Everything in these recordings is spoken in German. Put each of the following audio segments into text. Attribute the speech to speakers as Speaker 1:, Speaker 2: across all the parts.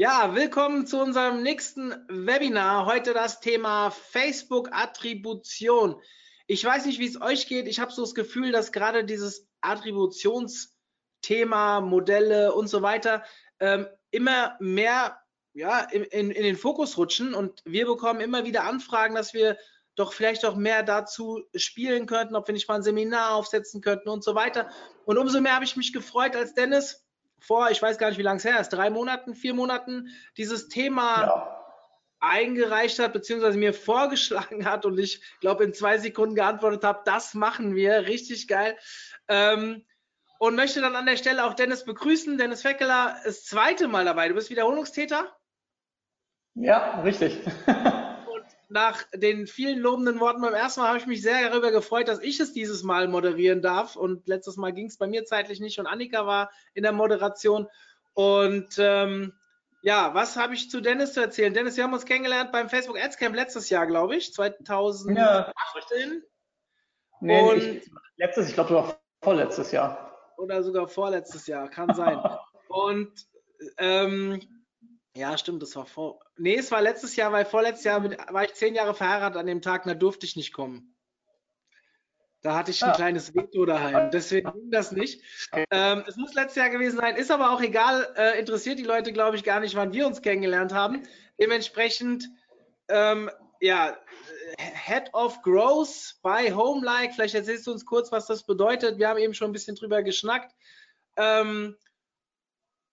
Speaker 1: Ja, willkommen zu unserem nächsten Webinar. Heute das Thema Facebook-Attribution. Ich weiß nicht, wie es euch geht. Ich habe so das Gefühl, dass gerade dieses Attributionsthema, Modelle und so weiter ähm, immer mehr ja, in, in, in den Fokus rutschen und wir bekommen immer wieder Anfragen, dass wir doch vielleicht auch mehr dazu spielen könnten, ob wir nicht mal ein Seminar aufsetzen könnten und so weiter. Und umso mehr habe ich mich gefreut, als Dennis vor, ich weiß gar nicht, wie lange es her ist, drei Monaten, vier Monaten, dieses Thema ja. eingereicht hat, beziehungsweise mir vorgeschlagen hat und ich glaube in zwei Sekunden geantwortet habe, das machen wir, richtig geil. Ähm, und möchte dann an der Stelle auch Dennis begrüßen. Dennis Feckeler das zweite Mal dabei. Du bist Wiederholungstäter?
Speaker 2: Ja, richtig.
Speaker 1: nach den vielen lobenden Worten beim ersten Mal habe ich mich sehr darüber gefreut, dass ich es dieses Mal moderieren darf. Und letztes Mal ging es bei mir zeitlich nicht und Annika war in der Moderation. Und ähm, ja, was habe ich zu Dennis zu erzählen? Dennis, wir haben uns kennengelernt beim Facebook Ads Camp letztes Jahr, glaube ich, 2018. Ja.
Speaker 2: Nee, und ich, letztes, ich glaube sogar vorletztes Jahr.
Speaker 1: Oder sogar vorletztes Jahr, kann sein. und ähm, ja, stimmt, das war vor. Nee, es war letztes Jahr, weil vorletztes Jahr mit, war ich zehn Jahre verheiratet an dem Tag, da durfte ich nicht kommen. Da hatte ich ein ah. kleines Veto daheim. Deswegen ging das nicht. Ähm, es muss letztes Jahr gewesen sein, ist aber auch egal. Äh, interessiert die Leute, glaube ich, gar nicht, wann wir uns kennengelernt haben. Dementsprechend, ähm, ja, Head of Growth bei Homelike. Vielleicht erzählst du uns kurz, was das bedeutet. Wir haben eben schon ein bisschen drüber geschnackt. Ähm,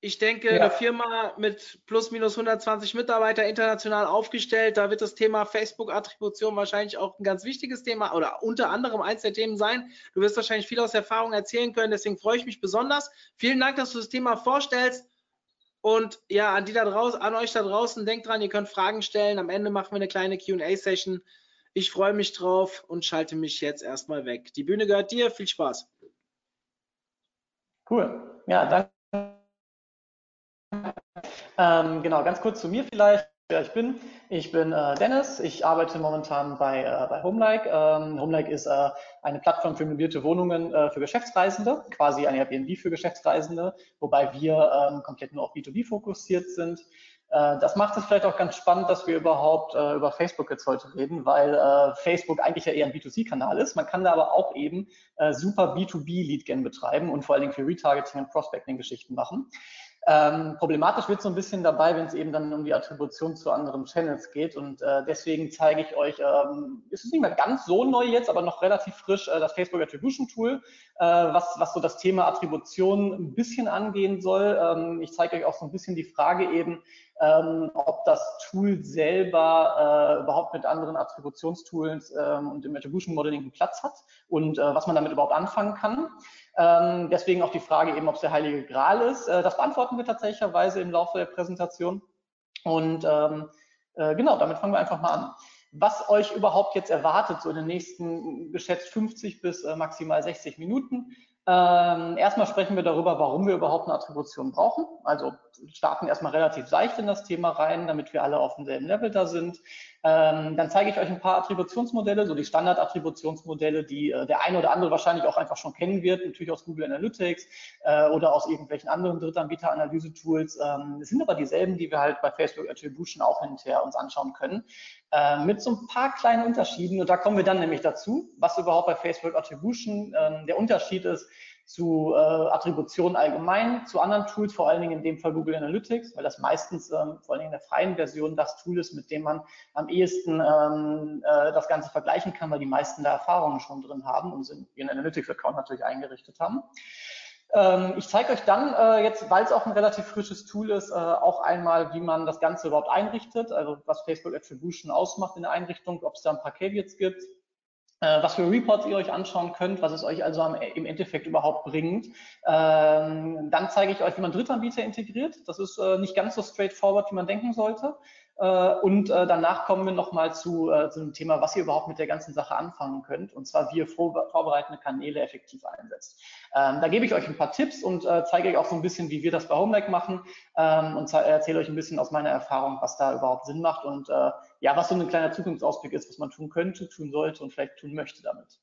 Speaker 1: ich denke, ja. eine Firma mit plus minus 120 Mitarbeiter international aufgestellt, da wird das Thema Facebook-Attribution wahrscheinlich auch ein ganz wichtiges Thema oder unter anderem eins der Themen sein. Du wirst wahrscheinlich viel aus Erfahrung erzählen können, deswegen freue ich mich besonders. Vielen Dank, dass du das Thema vorstellst. Und ja, an die da draußen, an euch da draußen, denkt dran, ihr könnt Fragen stellen. Am Ende machen wir eine kleine QA-Session. Ich freue mich drauf und schalte mich jetzt erstmal weg. Die Bühne gehört dir. Viel Spaß.
Speaker 2: Cool. Ja, danke. Ähm, genau, ganz kurz zu mir vielleicht, wer ich bin. Ich bin äh, Dennis, ich arbeite momentan bei, äh, bei Homelike. Ähm, Homelike ist äh, eine Plattform für möblierte Wohnungen äh, für Geschäftsreisende, quasi eine Airbnb für Geschäftsreisende, wobei wir ähm, komplett nur auf B2B fokussiert sind. Äh, das macht es vielleicht auch ganz spannend, dass wir überhaupt äh, über Facebook jetzt heute reden, weil äh, Facebook eigentlich ja eher ein B2C-Kanal ist. Man kann da aber auch eben äh, super B2B-Lead-Gen betreiben und vor allen Dingen für Retargeting und Prospecting-Geschichten machen. Ähm, problematisch wird so ein bisschen dabei, wenn es eben dann um die Attribution zu anderen Channels geht. Und äh, deswegen zeige ich euch, ähm, ist es nicht mehr ganz so neu jetzt, aber noch relativ frisch, äh, das Facebook Attribution Tool, äh, was, was so das Thema Attribution ein bisschen angehen soll. Ähm, ich zeige euch auch so ein bisschen die Frage eben, ähm, ob das Tool selber äh, überhaupt mit anderen Attributionstools ähm, und im Attribution Modeling einen Platz hat und äh, was man damit überhaupt anfangen kann. Ähm, deswegen auch die Frage eben, ob es der Heilige Gral ist. Äh, das beantworten wir tatsächlicherweise im Laufe der Präsentation. Und ähm, äh, genau, damit fangen wir einfach mal an. Was euch überhaupt jetzt erwartet, so in den nächsten geschätzt 50 bis äh, maximal 60 Minuten. Ähm, erstmal sprechen wir darüber, warum wir überhaupt eine Attribution brauchen. Also starten erstmal relativ seicht in das Thema rein, damit wir alle auf demselben Level da sind. Ähm, dann zeige ich euch ein paar Attributionsmodelle, so die Standard-Attributionsmodelle, die äh, der eine oder andere wahrscheinlich auch einfach schon kennen wird, natürlich aus Google Analytics äh, oder aus irgendwelchen anderen Drittanbieter-Analyse-Tools. Ähm, es sind aber dieselben, die wir halt bei Facebook Attribution auch hinterher uns anschauen können. Äh, mit so ein paar kleinen Unterschieden. Und da kommen wir dann nämlich dazu, was überhaupt bei Facebook Attribution ähm, der Unterschied ist zu äh, Attribution allgemein, zu anderen Tools, vor allen Dingen in dem Fall Google Analytics, weil das meistens ähm, vor allen Dingen in der freien Version das Tool ist, mit dem man am ehesten ähm, äh, das Ganze vergleichen kann, weil die meisten da Erfahrungen schon drin haben und ihren Analytics-Account natürlich eingerichtet haben. Ähm, ich zeige euch dann äh, jetzt, weil es auch ein relativ frisches Tool ist, äh, auch einmal, wie man das Ganze überhaupt einrichtet, also was Facebook Attribution ausmacht in der Einrichtung, ob es da ein paar Caveats gibt, was für Reports ihr euch anschauen könnt, was es euch also am, im Endeffekt überhaupt bringt. Ähm, dann zeige ich euch, wie man Drittanbieter integriert. Das ist äh, nicht ganz so straightforward, wie man denken sollte. Äh, und äh, danach kommen wir nochmal zu, äh, zu dem Thema, was ihr überhaupt mit der ganzen Sache anfangen könnt, und zwar wie ihr vor, vorbereitende Kanäle effektiv einsetzt. Ähm, da gebe ich euch ein paar Tipps und äh, zeige euch auch so ein bisschen, wie wir das bei HomeLike machen ähm, und erzähle euch ein bisschen aus meiner Erfahrung, was da überhaupt Sinn macht und äh, ja, was so ein kleiner Zukunftsausblick ist, was man tun könnte, tun sollte und vielleicht tun möchte damit.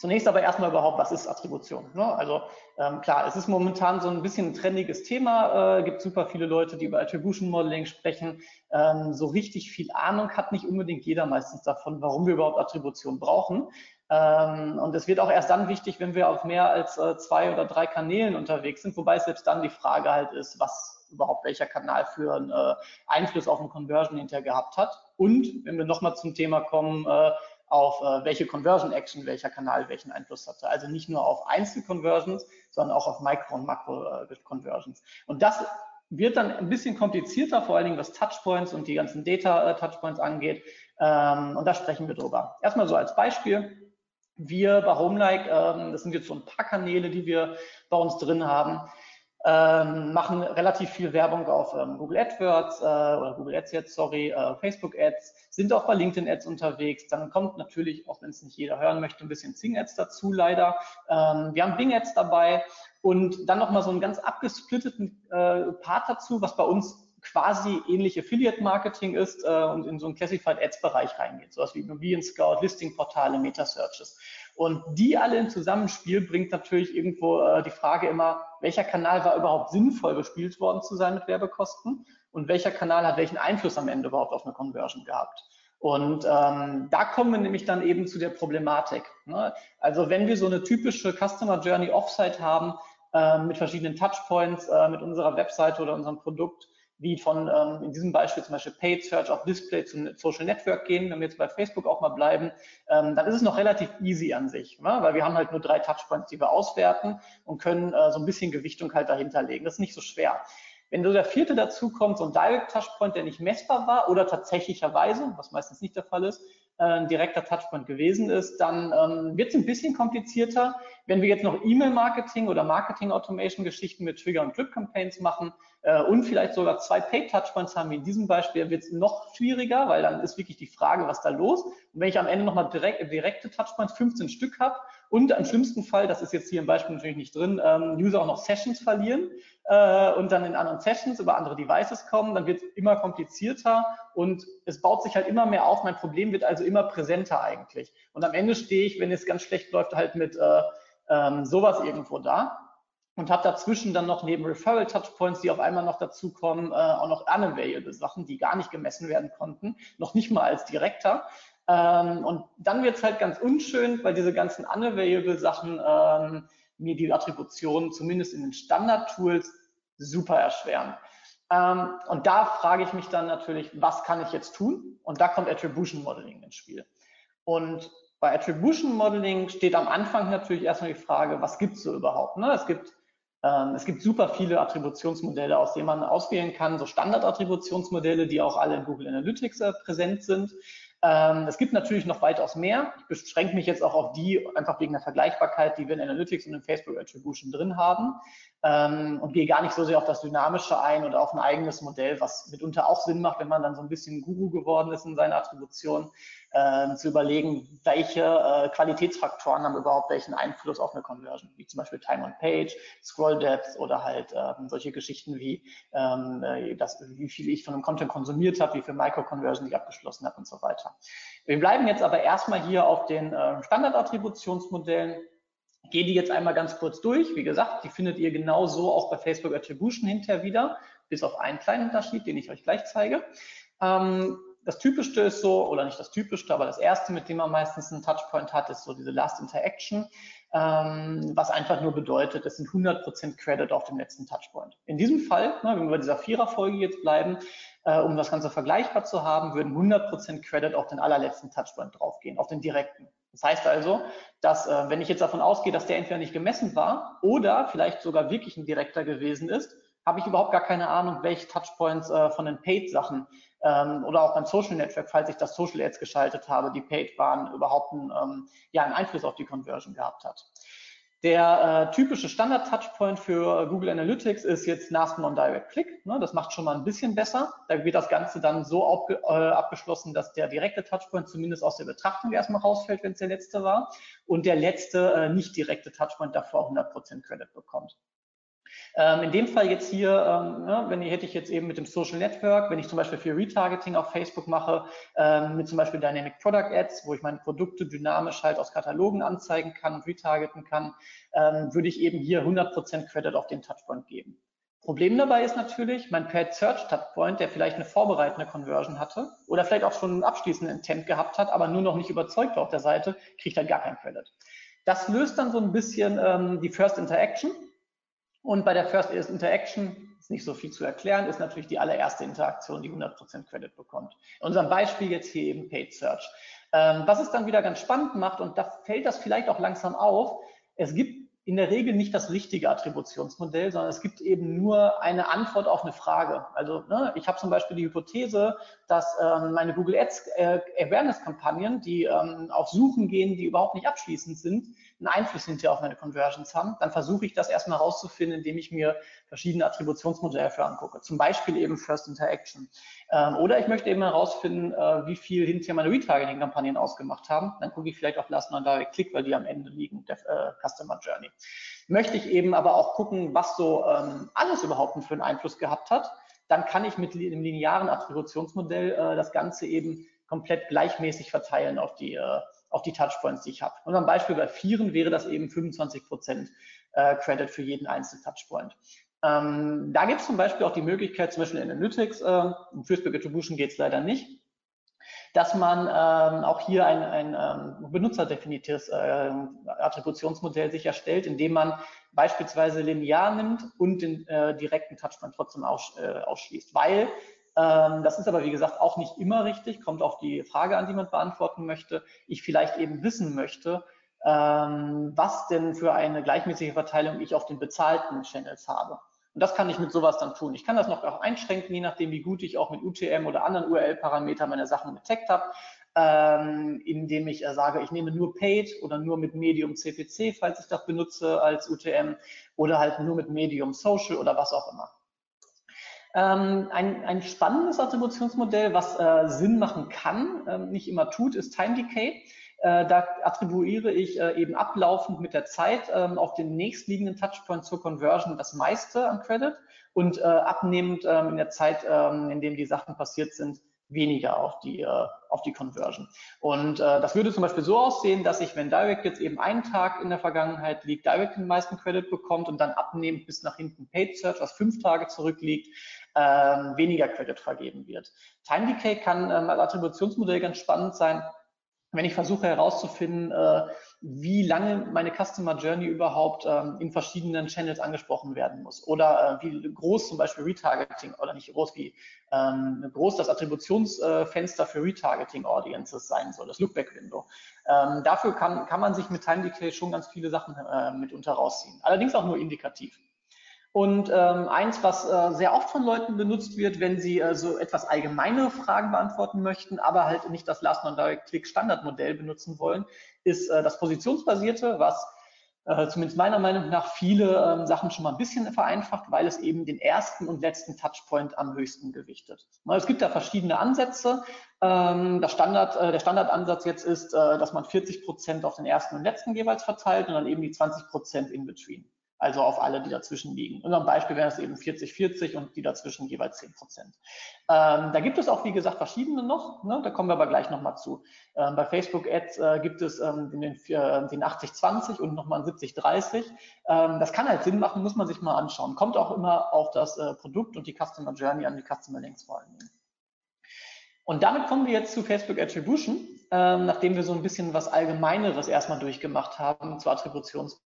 Speaker 2: Zunächst aber erstmal überhaupt, was ist Attribution? Ne? Also ähm, klar, es ist momentan so ein bisschen ein trendiges Thema, äh, gibt super viele Leute, die über Attribution Modeling sprechen. Ähm, so richtig viel Ahnung hat nicht unbedingt jeder meistens davon, warum wir überhaupt Attribution brauchen. Ähm, und es wird auch erst dann wichtig, wenn wir auf mehr als äh, zwei oder drei Kanälen unterwegs sind, wobei selbst dann die Frage halt ist, was überhaupt welcher Kanal für einen äh, Einfluss auf den Conversion hinterher gehabt hat. Und wenn wir nochmal zum Thema kommen, äh, auf äh, welche Conversion Action welcher Kanal welchen Einfluss hatte. Also nicht nur auf Einzel-Conversions, sondern auch auf Micro- und Makro-Conversions. Und das wird dann ein bisschen komplizierter, vor allen Dingen was Touchpoints und die ganzen Data-Touchpoints angeht. Ähm, und da sprechen wir drüber. Erstmal so als Beispiel. Wir bei HomeLike, ähm, das sind jetzt so ein paar Kanäle, die wir bei uns drin haben, ähm, machen relativ viel Werbung auf ähm, Google AdWords äh, oder Google Ads jetzt, sorry, äh, Facebook Ads, sind auch bei LinkedIn Ads unterwegs. Dann kommt natürlich, auch wenn es nicht jeder hören möchte, ein bisschen Zing Ads dazu, leider. Ähm, wir haben Bing Ads dabei und dann nochmal so einen ganz abgesplitteten äh, Part dazu, was bei uns quasi ähnlich Affiliate Marketing ist äh, und in so einen Classified Ads Bereich reingeht, sowas wie Immobilien Scout, Listing Portale, Meta Searches. Und die alle im Zusammenspiel bringt natürlich irgendwo äh, die Frage immer, welcher Kanal war überhaupt sinnvoll bespielt worden zu sein mit Werbekosten und welcher Kanal hat welchen Einfluss am Ende überhaupt auf eine Conversion gehabt. Und ähm, da kommen wir nämlich dann eben zu der Problematik. Ne? Also wenn wir so eine typische Customer Journey Offsite haben äh, mit verschiedenen Touchpoints äh, mit unserer Webseite oder unserem Produkt, wie von ähm, in diesem Beispiel zum Beispiel Paid Search auf Display zum Social Network gehen, wenn wir jetzt bei Facebook auch mal bleiben, ähm, dann ist es noch relativ easy an sich, ne? weil wir haben halt nur drei Touchpoints, die wir auswerten und können äh, so ein bisschen Gewichtung halt dahinter legen. Das ist nicht so schwer. Wenn so der vierte dazu kommt, so ein Direct Touchpoint, der nicht messbar war oder tatsächlicherweise, was meistens nicht der Fall ist, äh, ein direkter Touchpoint gewesen ist, dann ähm, wird es ein bisschen komplizierter. Wenn wir jetzt noch E-Mail-Marketing oder Marketing-Automation-Geschichten mit Trigger- und Drip-Campaigns machen, äh, und vielleicht sogar zwei Paid-Touchpoints haben wie in diesem Beispiel, wird es noch schwieriger, weil dann ist wirklich die Frage, was da los. Und wenn ich am Ende nochmal direkt, direkte Touchpoints, 15 Stück habe und im schlimmsten Fall, das ist jetzt hier im Beispiel natürlich nicht drin, ähm, User auch noch Sessions verlieren äh, und dann in anderen Sessions über andere Devices kommen, dann wird es immer komplizierter und es baut sich halt immer mehr auf. Mein Problem wird also immer präsenter eigentlich. Und am Ende stehe ich, wenn es ganz schlecht läuft, halt mit äh, ähm, sowas irgendwo da und habe dazwischen dann noch neben Referral Touchpoints, die auf einmal noch dazukommen, äh, auch noch unavailable Sachen, die gar nicht gemessen werden konnten, noch nicht mal als Direkter. Ähm, und dann wird es halt ganz unschön, weil diese ganzen unavailable Sachen ähm, mir die Attribution zumindest in den Standard-Tools super erschweren. Ähm, und da frage ich mich dann natürlich, was kann ich jetzt tun? Und da kommt Attribution Modeling ins Spiel. Und bei Attribution Modeling steht am Anfang natürlich erstmal die Frage, was gibt es so überhaupt? Ne? Es gibt ähm, es gibt super viele Attributionsmodelle, aus denen man auswählen kann, so Standard-Attributionsmodelle, die auch alle in Google Analytics äh, präsent sind. Ähm, es gibt natürlich noch weitaus mehr. Ich beschränke mich jetzt auch auf die, einfach wegen der Vergleichbarkeit, die wir in Analytics und in Facebook Attribution drin haben ähm, und gehe gar nicht so sehr auf das Dynamische ein oder auf ein eigenes Modell, was mitunter auch Sinn macht, wenn man dann so ein bisschen Guru geworden ist in seiner Attribution äh, zu überlegen, welche äh, Qualitätsfaktoren haben überhaupt welchen Einfluss auf eine Conversion, wie zum Beispiel Time on Page, Scroll Depth oder halt äh, solche Geschichten wie, ähm, äh, das, wie viel ich von einem Content konsumiert habe, wie viel Micro-Conversion ich abgeschlossen habe und so weiter. Wir bleiben jetzt aber erstmal hier auf den äh, Standard-Attributionsmodellen gehe die jetzt einmal ganz kurz durch. Wie gesagt, die findet ihr genauso auch bei Facebook Attribution hinterher wieder, bis auf einen kleinen Unterschied, den ich euch gleich zeige. Ähm, das Typischste ist so, oder nicht das Typischste, aber das erste, mit dem man meistens einen Touchpoint hat, ist so diese Last Interaction, ähm, was einfach nur bedeutet, es sind 100% Credit auf dem letzten Touchpoint. In diesem Fall, ne, wenn wir bei dieser Viererfolge jetzt bleiben, äh, um das Ganze vergleichbar zu haben, würden 100% Credit auf den allerletzten Touchpoint draufgehen, auf den direkten. Das heißt also, dass äh, wenn ich jetzt davon ausgehe, dass der entweder nicht gemessen war oder vielleicht sogar wirklich ein direkter gewesen ist, habe ich überhaupt gar keine Ahnung, welche Touchpoints äh, von den Paid-Sachen ähm, oder auch beim Social Network, falls ich das Social Ads geschaltet habe, die paid waren, überhaupt einen, ähm, ja, einen Einfluss auf die Conversion gehabt hat. Der äh, typische Standard-Touchpoint für Google Analytics ist jetzt Last Non-Direct Click. Ne? Das macht schon mal ein bisschen besser. Da wird das Ganze dann so äh, abgeschlossen, dass der direkte Touchpoint zumindest aus der Betrachtung erstmal rausfällt, wenn es der letzte war. Und der letzte äh, nicht direkte Touchpoint davor 100% Credit bekommt. Ähm, in dem Fall jetzt hier, ähm, ne, wenn ich, hätte ich jetzt eben mit dem Social Network, wenn ich zum Beispiel für Retargeting auf Facebook mache, ähm, mit zum Beispiel Dynamic Product Ads, wo ich meine Produkte dynamisch halt aus Katalogen anzeigen kann und retargeten kann, ähm, würde ich eben hier 100% Credit auf den Touchpoint geben. Problem dabei ist natürlich, mein Paid Search Touchpoint, der vielleicht eine vorbereitende Conversion hatte oder vielleicht auch schon einen abschließenden Intent gehabt hat, aber nur noch nicht überzeugt war auf der Seite, kriegt halt gar keinen Credit. Das löst dann so ein bisschen ähm, die First Interaction, und bei der First Interaction ist nicht so viel zu erklären, ist natürlich die allererste Interaktion, die 100% Credit bekommt. In unserem Beispiel jetzt hier eben Paid Search. Ähm, was es dann wieder ganz spannend macht, und da fällt das vielleicht auch langsam auf, es gibt in der Regel nicht das richtige Attributionsmodell, sondern es gibt eben nur eine Antwort auf eine Frage. Also ne, ich habe zum Beispiel die Hypothese, dass ähm, meine Google Ads äh, Awareness-Kampagnen, die ähm, auf Suchen gehen, die überhaupt nicht abschließend sind, einen Einfluss hinterher auf meine Conversions haben, dann versuche ich das erstmal rauszufinden, indem ich mir verschiedene Attributionsmodelle dafür angucke. Zum Beispiel eben First Interaction. Ähm, oder ich möchte eben herausfinden, äh, wie viel hinterher meine Retargeting-Kampagnen ausgemacht haben. Dann gucke ich vielleicht auf Last Non Direct Click, weil die am Ende liegen, der äh, Customer Journey. Möchte ich eben aber auch gucken, was so ähm, alles überhaupt für einen Einfluss gehabt hat. Dann kann ich mit dem linearen Attributionsmodell äh, das Ganze eben komplett gleichmäßig verteilen auf die äh, auf die Touchpoints, die ich habe. Und am Beispiel bei Vieren wäre das eben 25 Prozent äh, Credit für jeden einzelnen Touchpoint. Ähm, da gibt es zum Beispiel auch die Möglichkeit, zum Beispiel in Analytics, äh, Facebook Attribution geht es leider nicht, dass man ähm, auch hier ein, ein ähm, benutzerdefiniertes äh, Attributionsmodell sich erstellt, indem man beispielsweise linear nimmt und den äh, direkten Touchpoint trotzdem aus, äh, ausschließt. Weil ähm, das ist aber, wie gesagt, auch nicht immer richtig, kommt auf die Frage an, die man beantworten möchte. Ich vielleicht eben wissen möchte, ähm, was denn für eine gleichmäßige Verteilung ich auf den bezahlten Channels habe. Und das kann ich mit sowas dann tun. Ich kann das noch auch einschränken, je nachdem, wie gut ich auch mit UTM oder anderen URL-Parametern meine Sachen getaggt habe, ähm, indem ich äh, sage, ich nehme nur Paid oder nur mit Medium CPC, falls ich das benutze als UTM, oder halt nur mit Medium Social oder was auch immer. Ähm, ein, ein spannendes Attributionsmodell, was äh, Sinn machen kann, äh, nicht immer tut, ist Time Decay. Äh, da attribuiere ich äh, eben ablaufend mit der Zeit ähm, auf den nächstliegenden Touchpoint zur Conversion das meiste an Credit und äh, abnehmend ähm, in der Zeit, ähm, in dem die Sachen passiert sind, weniger auf die, auf die Conversion. Und das würde zum Beispiel so aussehen, dass ich, wenn Direct jetzt eben einen Tag in der Vergangenheit liegt, Direct den meisten Credit bekommt und dann abnehmend bis nach hinten Paid Search, was fünf Tage zurückliegt, weniger Credit vergeben wird. Time Decay kann als Attributionsmodell ganz spannend sein, wenn ich versuche herauszufinden, äh, wie lange meine Customer Journey überhaupt ähm, in verschiedenen Channels angesprochen werden muss oder äh, wie groß zum Beispiel Retargeting oder nicht groß wie ähm, groß das Attributionsfenster für Retargeting Audiences sein soll, das Lookback Window. Ähm, dafür kann, kann man sich mit Time Decay schon ganz viele Sachen äh, mitunter rausziehen. Allerdings auch nur indikativ. Und ähm, eins, was äh, sehr oft von Leuten benutzt wird, wenn sie äh, so etwas allgemeinere Fragen beantworten möchten, aber halt nicht das Last Non-Direct-Click Standardmodell benutzen wollen, ist äh, das Positionsbasierte, was äh, zumindest meiner Meinung nach viele ähm, Sachen schon mal ein bisschen vereinfacht, weil es eben den ersten und letzten Touchpoint am höchsten gewichtet. Es gibt da verschiedene Ansätze. Ähm, das Standard, äh, der Standardansatz jetzt ist, äh, dass man 40 Prozent auf den ersten und letzten jeweils verteilt und dann eben die 20 Prozent in between also auf alle, die dazwischen liegen. In unserem Beispiel wäre es eben 40-40 und die dazwischen jeweils 10 Prozent. Ähm, da gibt es auch, wie gesagt, verschiedene noch, ne? da kommen wir aber gleich nochmal zu. Ähm, bei Facebook Ads äh, gibt es ähm, den, äh, den 80-20 und nochmal einen 70-30. Ähm, das kann halt Sinn machen, muss man sich mal anschauen. Kommt auch immer auf das äh, Produkt und die Customer Journey an, die Customer Links vor Dingen. Und damit kommen wir jetzt zu Facebook Attribution, ähm, nachdem wir so ein bisschen was Allgemeineres erstmal durchgemacht haben zur Attributions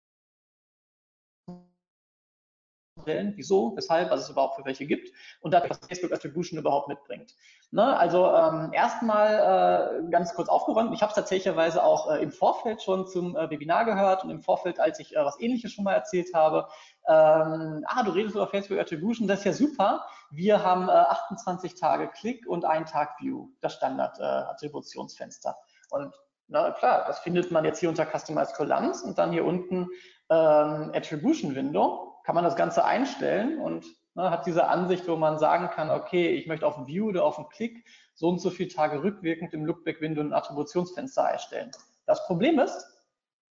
Speaker 2: Modellen, wieso, weshalb, was es überhaupt für welche gibt und dadurch, was Facebook Attribution überhaupt mitbringt. Ne? Also ähm, erstmal äh, ganz kurz aufgeräumt. Ich habe es tatsächlicherweise auch äh, im Vorfeld schon zum äh, Webinar gehört und im Vorfeld, als ich äh, was ähnliches schon mal erzählt habe, ähm, ah, du redest über Facebook Attribution, das ist ja super. Wir haben äh, 28 Tage Klick und einen Tag View, das Standard-Attributionsfenster. Äh, und Na klar, das findet man jetzt hier unter Customize Columns und dann hier unten ähm, Attribution Window. Kann man das Ganze einstellen und ne, hat diese Ansicht, wo man sagen kann, okay, ich möchte auf View oder auf einen Klick so und so viele Tage rückwirkend im Lookback-Window ein Attributionsfenster einstellen. Das Problem ist,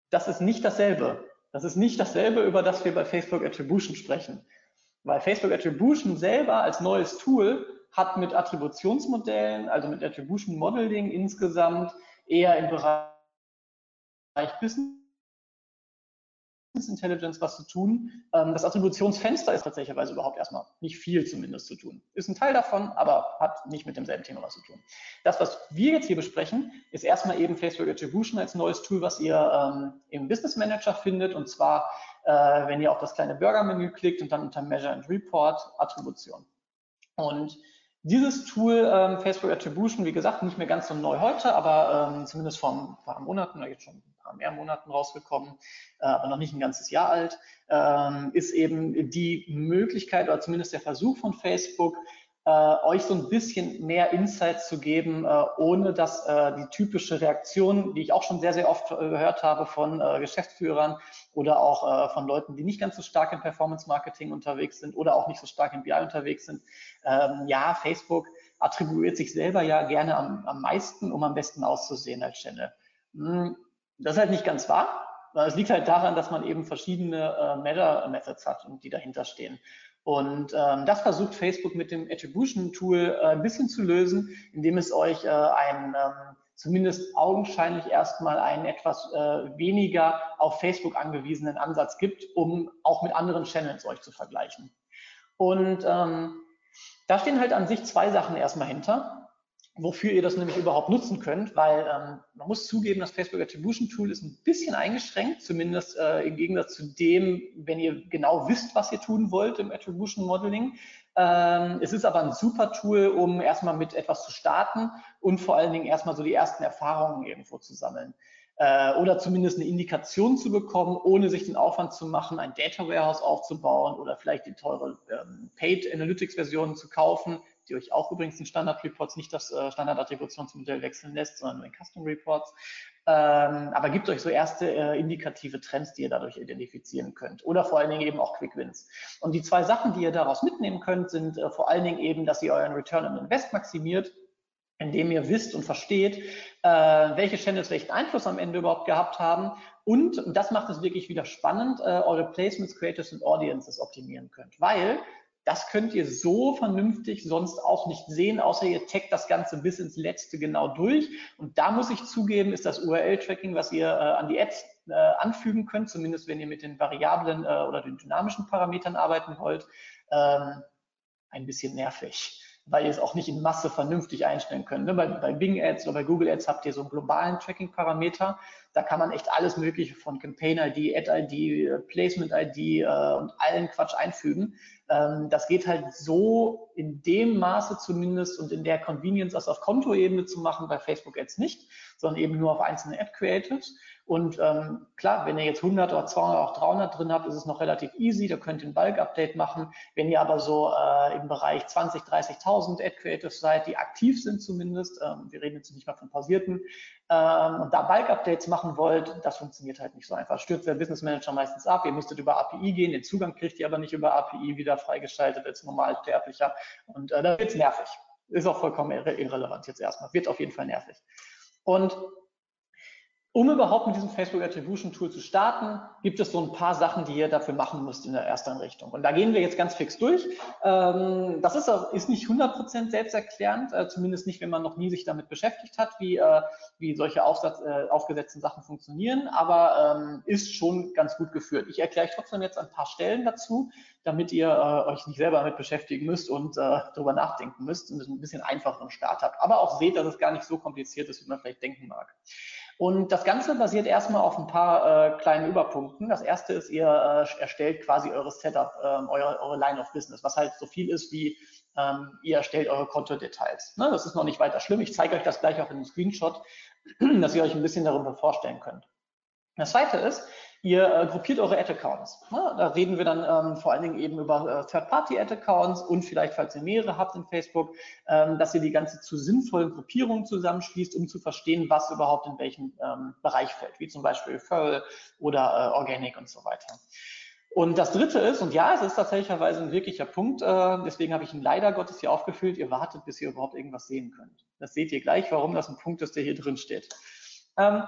Speaker 2: das ist nicht dasselbe. Das ist nicht dasselbe, über das wir bei Facebook Attribution sprechen. Weil Facebook Attribution selber als neues Tool hat mit Attributionsmodellen, also mit Attribution Modeling insgesamt eher im Bereich Business Intelligence was zu tun. Ähm, das Attributionsfenster ist tatsächlich überhaupt erstmal nicht viel zumindest zu tun. Ist ein Teil davon, aber hat nicht mit demselben Thema was zu tun. Das, was wir jetzt hier besprechen, ist erstmal eben Facebook Attribution als neues Tool, was ihr ähm, im Business Manager findet. Und zwar, äh, wenn ihr auf das kleine Burger-Menü klickt und dann unter Measure and Report Attribution. Und dieses Tool ähm, Facebook Attribution, wie gesagt, nicht mehr ganz so neu heute, aber ähm, zumindest vor ein paar Monaten, oder jetzt schon paar mehr Monaten rausgekommen, äh, aber noch nicht ein ganzes Jahr alt, ähm, ist eben die Möglichkeit oder zumindest der Versuch von Facebook, äh, euch so ein bisschen mehr Insights zu geben, äh, ohne dass äh, die typische Reaktion, die ich auch schon sehr, sehr oft äh, gehört habe von äh, Geschäftsführern oder auch äh, von Leuten, die nicht ganz so stark im Performance Marketing unterwegs sind oder auch nicht so stark im BI unterwegs sind. Ähm, ja, Facebook attribuiert sich selber ja gerne am, am meisten, um am besten auszusehen als Channel. Hm, das ist halt nicht ganz wahr. Es liegt halt daran, dass man eben verschiedene äh, Measure Methods hat und die dahinter stehen. Und ähm, das versucht Facebook mit dem Attribution Tool äh, ein bisschen zu lösen, indem es euch äh, ein ähm, zumindest augenscheinlich erstmal einen etwas äh, weniger auf Facebook angewiesenen Ansatz gibt, um auch mit anderen Channels euch zu vergleichen. Und ähm, da stehen halt an sich zwei Sachen erstmal hinter wofür ihr das nämlich überhaupt nutzen könnt, weil ähm, man muss zugeben, das Facebook Attribution Tool ist ein bisschen eingeschränkt, zumindest äh, im Gegensatz zu dem, wenn ihr genau wisst, was ihr tun wollt im Attribution Modeling. Ähm, es ist aber ein super Tool, um erstmal mit etwas zu starten und vor allen Dingen erstmal so die ersten Erfahrungen irgendwo zu sammeln äh, oder zumindest eine Indikation zu bekommen, ohne sich den Aufwand zu machen, ein Data Warehouse aufzubauen oder vielleicht die teure ähm, Paid Analytics Version zu kaufen, die euch auch übrigens in Standard Reports nicht das äh, Standard Attributionsmodell wechseln lässt, sondern nur in Custom Reports. Ähm, aber gibt euch so erste äh, indikative Trends, die ihr dadurch identifizieren könnt. Oder vor allen Dingen eben auch Quick Wins. Und die zwei Sachen, die ihr daraus mitnehmen könnt, sind äh, vor allen Dingen eben, dass ihr euren Return on Invest maximiert indem ihr wisst und versteht, äh, welche Channels welchen Einfluss am Ende überhaupt gehabt haben und, das macht es wirklich wieder spannend, äh, eure Placements, Creators und Audiences optimieren könnt. Weil das könnt ihr so vernünftig sonst auch nicht sehen, außer ihr taggt das Ganze bis ins Letzte genau durch. Und da muss ich zugeben, ist das URL-Tracking, was ihr äh, an die Ads äh, anfügen könnt, zumindest wenn ihr mit den variablen äh, oder den dynamischen Parametern arbeiten wollt, ähm, ein bisschen nervig weil ihr es auch nicht in Masse vernünftig einstellen könnt. Ne? Bei, bei Bing Ads oder bei Google Ads habt ihr so einen globalen Tracking-Parameter. Da kann man echt alles Mögliche von Campaign-ID, Ad-ID, Placement-ID äh, und allen Quatsch einfügen. Ähm, das geht halt so in dem Maße zumindest und in der Convenience, das auf Kontoebene zu machen, bei Facebook Ads nicht, sondern eben nur auf einzelne Ad-Creatives. Und ähm, klar, wenn ihr jetzt 100 oder 200 oder auch 300 drin habt, ist es noch relativ easy. Da könnt ihr ein Bulk-Update machen. Wenn ihr aber so äh, im Bereich 20, 30.000 Ad-Creatives seid, die aktiv sind zumindest, ähm, wir reden jetzt nicht mal von pausierten, ähm, und da Bulk-Updates machen wollt, das funktioniert halt nicht so einfach. Stürzt der Business Manager meistens ab. Ihr müsstet über API gehen. Den Zugang kriegt ihr aber nicht über API wieder freigeschaltet als Normalsterblicher. Und äh, da wird's nervig. Ist auch vollkommen irre irrelevant jetzt erstmal. Wird auf jeden Fall nervig. Und um überhaupt mit diesem Facebook Attribution Tool zu starten, gibt es so ein paar Sachen, die ihr dafür machen müsst in der ersten Richtung. Und da gehen wir jetzt ganz fix durch. Ähm, das ist, auch, ist nicht 100% selbsterklärend, äh, zumindest nicht, wenn man noch nie sich damit beschäftigt hat, wie, äh, wie solche Aufsatz, äh, aufgesetzten Sachen funktionieren, aber ähm, ist schon ganz gut geführt. Ich erkläre euch trotzdem jetzt ein paar Stellen dazu, damit ihr euch nicht selber damit beschäftigen müsst und darüber nachdenken müsst und ein bisschen einfacheren Start habt. Aber auch seht, dass es gar nicht so kompliziert ist, wie man vielleicht denken mag. Und das Ganze basiert erstmal auf ein paar äh, kleinen Überpunkten. Das erste ist, ihr äh, erstellt quasi eure Setup, ähm, eure, eure Line of Business, was halt so viel ist wie ähm, ihr erstellt eure Kontodetails. Ne? Das ist noch nicht weiter schlimm. Ich zeige euch das gleich auch in einem Screenshot, dass ihr euch ein bisschen darüber vorstellen könnt. Das zweite ist, ihr äh, gruppiert eure Ad-Accounts. Ne? Da reden wir dann ähm, vor allen Dingen eben über äh, Third-Party-Ad-Accounts und vielleicht, falls ihr mehrere habt in Facebook, ähm, dass ihr die ganze zu sinnvollen Gruppierungen zusammenschließt, um zu verstehen, was überhaupt in welchem ähm, Bereich fällt, wie zum Beispiel Referral oder äh, Organic und so weiter. Und das dritte ist, und ja, es ist tatsächlicherweise ein wirklicher Punkt, äh, deswegen habe ich ihn leider Gottes hier aufgefüllt, ihr wartet, bis ihr überhaupt irgendwas sehen könnt. Das seht ihr gleich, warum das ein Punkt ist, der hier drin steht. Ähm,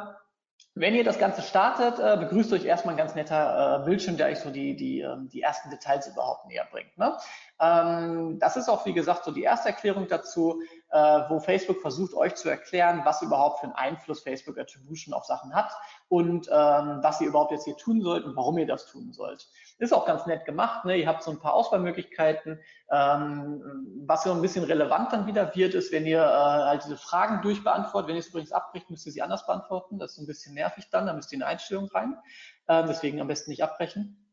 Speaker 2: wenn ihr das Ganze startet, äh, begrüßt euch erstmal ein ganz netter äh, Bildschirm, der euch so die, die, ähm, die ersten Details überhaupt näher bringt. Ne? Ähm, das ist auch, wie gesagt, so die erste Erklärung dazu, äh, wo Facebook versucht, euch zu erklären, was überhaupt für einen Einfluss Facebook Attribution auf Sachen hat und ähm, was ihr überhaupt jetzt hier tun sollt und warum ihr das tun sollt. Ist auch ganz nett gemacht. Ne? Ihr habt so ein paar Auswahlmöglichkeiten. Ähm, was so ein bisschen relevant dann wieder wird, ist, wenn ihr äh, halt diese Fragen durchbeantwortet. Wenn ihr es übrigens abbricht, müsst ihr sie anders beantworten. Das ist ein bisschen nervig dann. Da müsst ihr in eine Einstellung rein. Äh, deswegen am besten nicht abbrechen.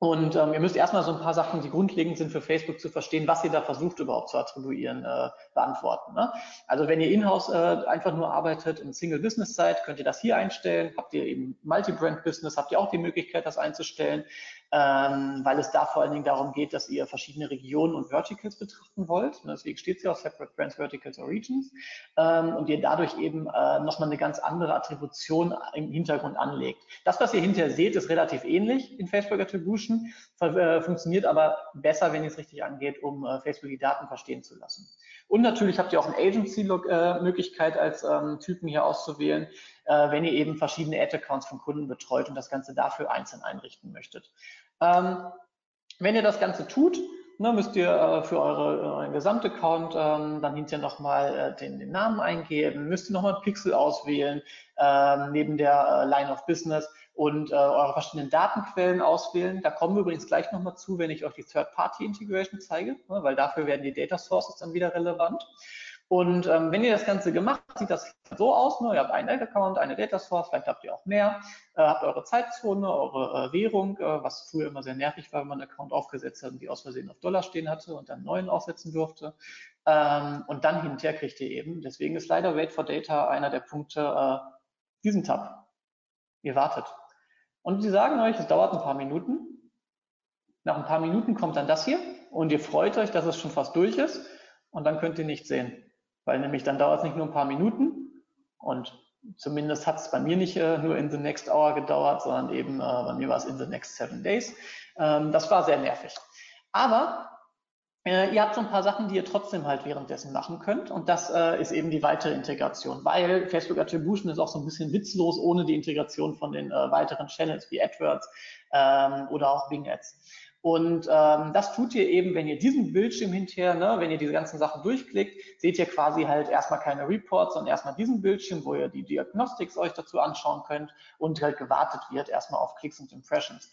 Speaker 2: Und ähm, ihr müsst erstmal so ein paar Sachen, die grundlegend sind für Facebook zu verstehen, was ihr da versucht überhaupt zu attribuieren, äh, beantworten. Ne? Also wenn ihr in-house äh, einfach nur arbeitet und Single Business seid, könnt ihr das hier einstellen. Habt ihr eben Multi-Brand Business, habt ihr auch die Möglichkeit, das einzustellen ähm, weil es da vor allen Dingen darum geht, dass ihr verschiedene Regionen und Verticals betrachten wollt. Und deswegen steht ja auch Separate Brands, Verticals or Regions. Ähm, und ihr dadurch eben äh, nochmal eine ganz andere Attribution im Hintergrund anlegt. Das, was ihr hinterher seht, ist relativ ähnlich in Facebook Attribution, äh, funktioniert aber besser, wenn ihr es richtig angeht, um äh, Facebook die Daten verstehen zu lassen. Und natürlich habt ihr auch eine Agency-Möglichkeit äh, als ähm, Typen hier auszuwählen äh, wenn ihr eben verschiedene Ad-Accounts von Kunden betreut und das Ganze dafür einzeln einrichten möchtet. Ähm, wenn ihr das Ganze tut, ne, müsst ihr äh, für eure, euren Gesamtaccount ähm, dann hinterher nochmal äh, den, den Namen eingeben, müsst ihr nochmal einen Pixel auswählen, äh, neben der äh, Line of Business und äh, eure verschiedenen Datenquellen auswählen. Da kommen wir übrigens gleich nochmal zu, wenn ich euch die Third-Party-Integration zeige, ne, weil dafür werden die Data Sources dann wieder relevant. Und ähm, wenn ihr das Ganze gemacht sieht das so aus. Ne? Ihr habt einen Account, eine Data Source, vielleicht habt ihr auch mehr, äh, habt eure Zeitzone, eure äh, Währung, äh, was früher immer sehr nervig war, wenn man einen Account aufgesetzt hat und die aus Versehen auf Dollar stehen hatte und dann einen neuen aufsetzen durfte. Ähm, und dann hinterher kriegt ihr eben, deswegen ist leider Wait for Data einer der Punkte, äh, diesen Tab. Ihr wartet. Und sie sagen euch, es dauert ein paar Minuten. Nach ein paar Minuten kommt dann das hier und ihr freut euch, dass es schon fast durch ist und dann könnt ihr nichts sehen weil nämlich dann dauert es nicht nur ein paar Minuten und zumindest hat es bei mir nicht äh, nur in the next hour gedauert, sondern eben äh, bei mir war es in the next seven days. Ähm, das war sehr nervig. Aber äh, ihr habt so ein paar Sachen, die ihr trotzdem halt währenddessen machen könnt und das äh, ist eben die weitere Integration, weil Facebook Attribution ist auch so ein bisschen witzlos ohne die Integration von den äh, weiteren Channels wie AdWords ähm, oder auch Bing Ads. Und ähm, das tut ihr eben, wenn ihr diesen Bildschirm hinterher, ne, wenn ihr diese ganzen Sachen durchklickt, seht ihr quasi halt erstmal keine Reports, sondern erstmal diesen Bildschirm, wo ihr die Diagnostics euch dazu anschauen könnt und halt gewartet wird erstmal auf Klicks und Impressions.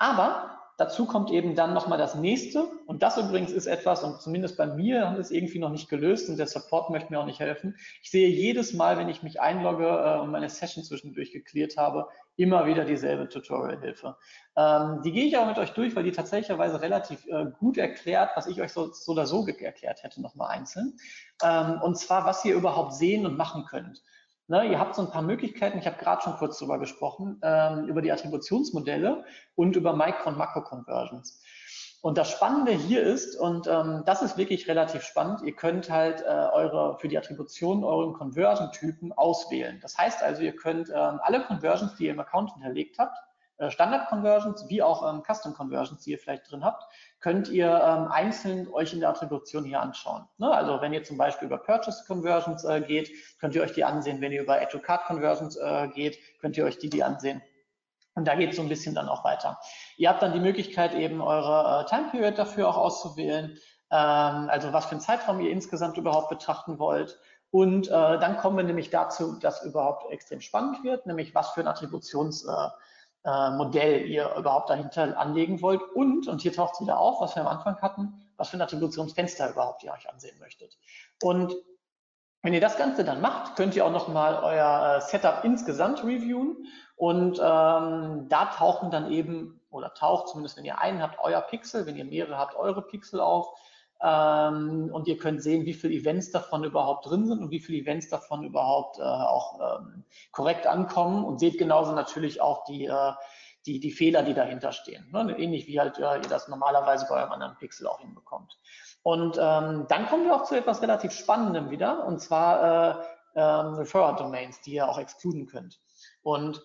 Speaker 2: Aber dazu kommt eben dann nochmal das nächste. Und das übrigens ist etwas, und zumindest bei mir haben es irgendwie noch nicht gelöst und der Support möchte mir auch nicht helfen. Ich sehe jedes Mal, wenn ich mich einlogge äh, und meine Session zwischendurch geklärt habe, immer wieder dieselbe Tutorial-Hilfe. Ähm, die gehe ich auch mit euch durch, weil die tatsächlicherweise relativ äh, gut erklärt, was ich euch so, so oder so erklärt hätte, nochmal einzeln. Ähm, und zwar, was ihr überhaupt sehen und machen könnt. Ne, ihr habt so ein paar Möglichkeiten, ich habe gerade schon kurz darüber gesprochen, ähm, über die Attributionsmodelle und über Micro- und Makro-Conversions. Und das Spannende hier ist, und ähm, das ist wirklich relativ spannend, ihr könnt halt äh, eure für die Attribution euren Conversion-Typen auswählen. Das heißt also, ihr könnt ähm, alle Conversions, die ihr im Account hinterlegt habt, äh, Standard-Conversions wie auch ähm, Custom-Conversions, die ihr vielleicht drin habt, könnt ihr ähm, einzeln euch in der Attribution hier anschauen. Ne? Also wenn ihr zum Beispiel über Purchase Conversions äh, geht, könnt ihr euch die ansehen. Wenn ihr über Add to Card Conversions äh, geht, könnt ihr euch die, die ansehen. Und da geht es so ein bisschen dann auch weiter. Ihr habt dann die Möglichkeit, eben eure äh, Time Period dafür auch auszuwählen. Ähm, also was für einen Zeitraum ihr insgesamt überhaupt betrachten wollt. Und äh, dann kommen wir nämlich dazu, dass überhaupt extrem spannend wird, nämlich was für ein Attributions äh, äh, Modell ihr überhaupt dahinter anlegen wollt und, und hier taucht es wieder auf, was wir am Anfang hatten, was für ein Attributionsfenster überhaupt ihr euch ansehen möchtet. Und wenn ihr das Ganze dann macht, könnt ihr auch nochmal euer äh, Setup insgesamt reviewen und ähm, da tauchen dann eben, oder taucht zumindest, wenn ihr einen habt, euer Pixel, wenn ihr mehrere habt, eure Pixel auf. Ähm, und ihr könnt sehen, wie viele Events davon überhaupt drin sind und wie viele Events davon überhaupt äh, auch ähm, korrekt ankommen und seht genauso natürlich auch die, äh, die, die Fehler, die dahinter stehen. Ne? Ähnlich wie halt äh, ihr das normalerweise bei eurem anderen Pixel auch hinbekommt. Und ähm, dann kommen wir auch zu etwas relativ Spannendem wieder, und zwar äh, ähm, Referrer-Domains, die ihr auch exkluden könnt. Und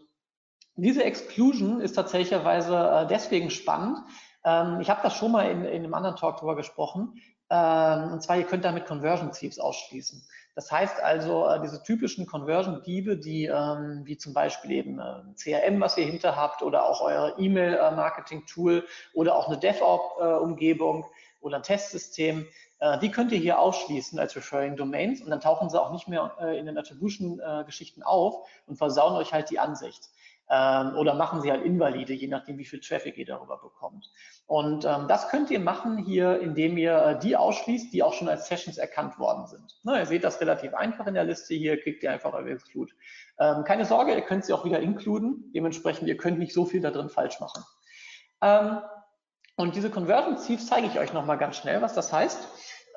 Speaker 2: diese Exclusion ist tatsächlich äh, deswegen spannend. Ähm, ich habe das schon mal in, in einem anderen Talk drüber gesprochen. Ähm, und zwar, ihr könnt damit Conversion Thieves ausschließen. Das heißt also, äh, diese typischen Conversion-Diebe, die ähm, wie zum Beispiel eben äh, CRM, was ihr hinter habt, oder auch euer E-Mail-Marketing-Tool oder auch eine DevOps-Umgebung oder ein Testsystem, äh, die könnt ihr hier ausschließen als Referring Domains und dann tauchen sie auch nicht mehr äh, in den Attribution-Geschichten auf und versauen euch halt die Ansicht ähm, oder machen sie halt invalide, je nachdem, wie viel Traffic ihr darüber bekommt. Und ähm, das könnt ihr machen hier, indem ihr äh, die ausschließt, die auch schon als Sessions erkannt worden sind. Na, ihr seht das relativ einfach in der Liste hier, klickt ihr einfach auf Exclude. Ähm, keine Sorge, ihr könnt sie auch wieder inkluden. Dementsprechend, ihr könnt nicht so viel da drin falsch machen. Ähm, und diese Conversion Thieves zeige ich euch nochmal ganz schnell, was das heißt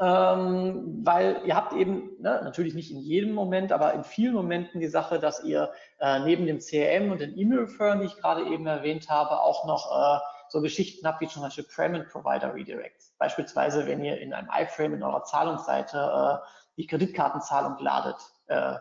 Speaker 2: ähm, weil ihr habt eben, ne, natürlich nicht in jedem Moment, aber in vielen Momenten die Sache, dass ihr äh, neben dem CRM und den E-Mail-Referen, die ich gerade eben erwähnt habe, auch noch äh, so Geschichten habt wie zum Beispiel Payment Provider Redirects. Beispielsweise, wenn ihr in einem iFrame in eurer Zahlungsseite äh, die Kreditkartenzahlung ladet, äh,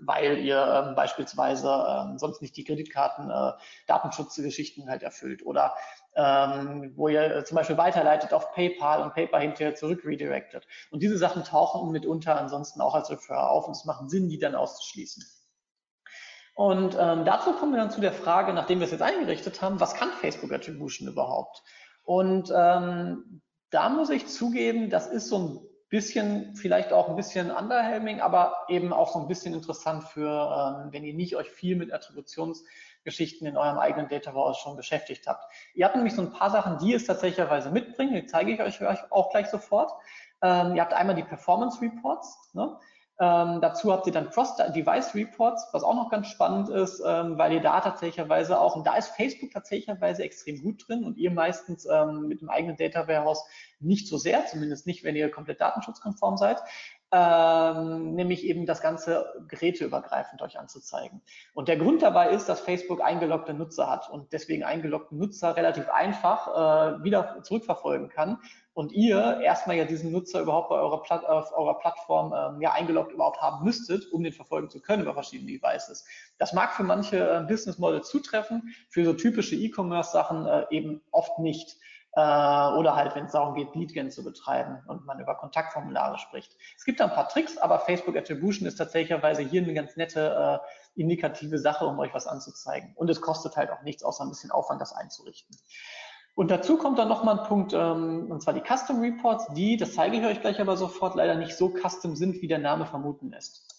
Speaker 2: weil ihr ähm, beispielsweise ähm, sonst nicht die Kreditkarten äh, Datenschutzgeschichten halt erfüllt oder ähm, wo ihr zum Beispiel weiterleitet auf PayPal und PayPal hinterher zurück redirected. Und diese Sachen tauchen mitunter ansonsten auch als Referrer auf und es macht Sinn, die dann auszuschließen. Und ähm, dazu kommen wir dann zu der Frage, nachdem wir es jetzt eingerichtet haben, was kann Facebook Attribution überhaupt? Und ähm, da muss ich zugeben, das ist so ein bisschen, vielleicht auch ein bisschen underhelming, aber eben auch so ein bisschen interessant für, ähm, wenn ihr nicht euch viel mit Attributionsgeschichten in eurem eigenen Data Warehouse schon beschäftigt habt. Ihr habt nämlich so ein paar Sachen, die es tatsächlicherweise mitbringen, die zeige ich euch auch gleich sofort. Ähm, ihr habt einmal die Performance Reports. Ne? Ähm, dazu habt ihr dann Cross-Device Reports, was auch noch ganz spannend ist, ähm, weil ihr da tatsächlicherweise auch, und da ist Facebook tatsächlicherweise extrem gut drin und ihr meistens ähm, mit dem eigenen Data Warehouse nicht so sehr, zumindest nicht, wenn ihr komplett datenschutzkonform seid ähm, nämlich eben das Ganze geräteübergreifend euch anzuzeigen. Und der Grund dabei ist, dass Facebook eingeloggte Nutzer hat und deswegen eingeloggte Nutzer relativ einfach äh, wieder zurückverfolgen kann und ihr erstmal ja diesen Nutzer überhaupt bei eurer Plat auf eurer Plattform ähm, ja eingeloggt überhaupt haben müsstet, um den verfolgen zu können über verschiedene Devices. Das mag für manche äh, Business Models zutreffen, für so typische E-Commerce-Sachen äh, eben oft nicht äh, oder halt, wenn es darum geht, Lead-Gen zu betreiben und man über Kontaktformulare spricht. Es gibt da ein paar Tricks, aber Facebook Attribution ist tatsächlicherweise hier eine ganz nette äh, indikative Sache, um euch was anzuzeigen. Und es kostet halt auch nichts, außer ein bisschen Aufwand, das einzurichten. Und dazu kommt dann nochmal ein Punkt, ähm, und zwar die Custom Reports, die, das zeige ich euch gleich aber sofort, leider nicht so custom sind, wie der Name vermuten lässt.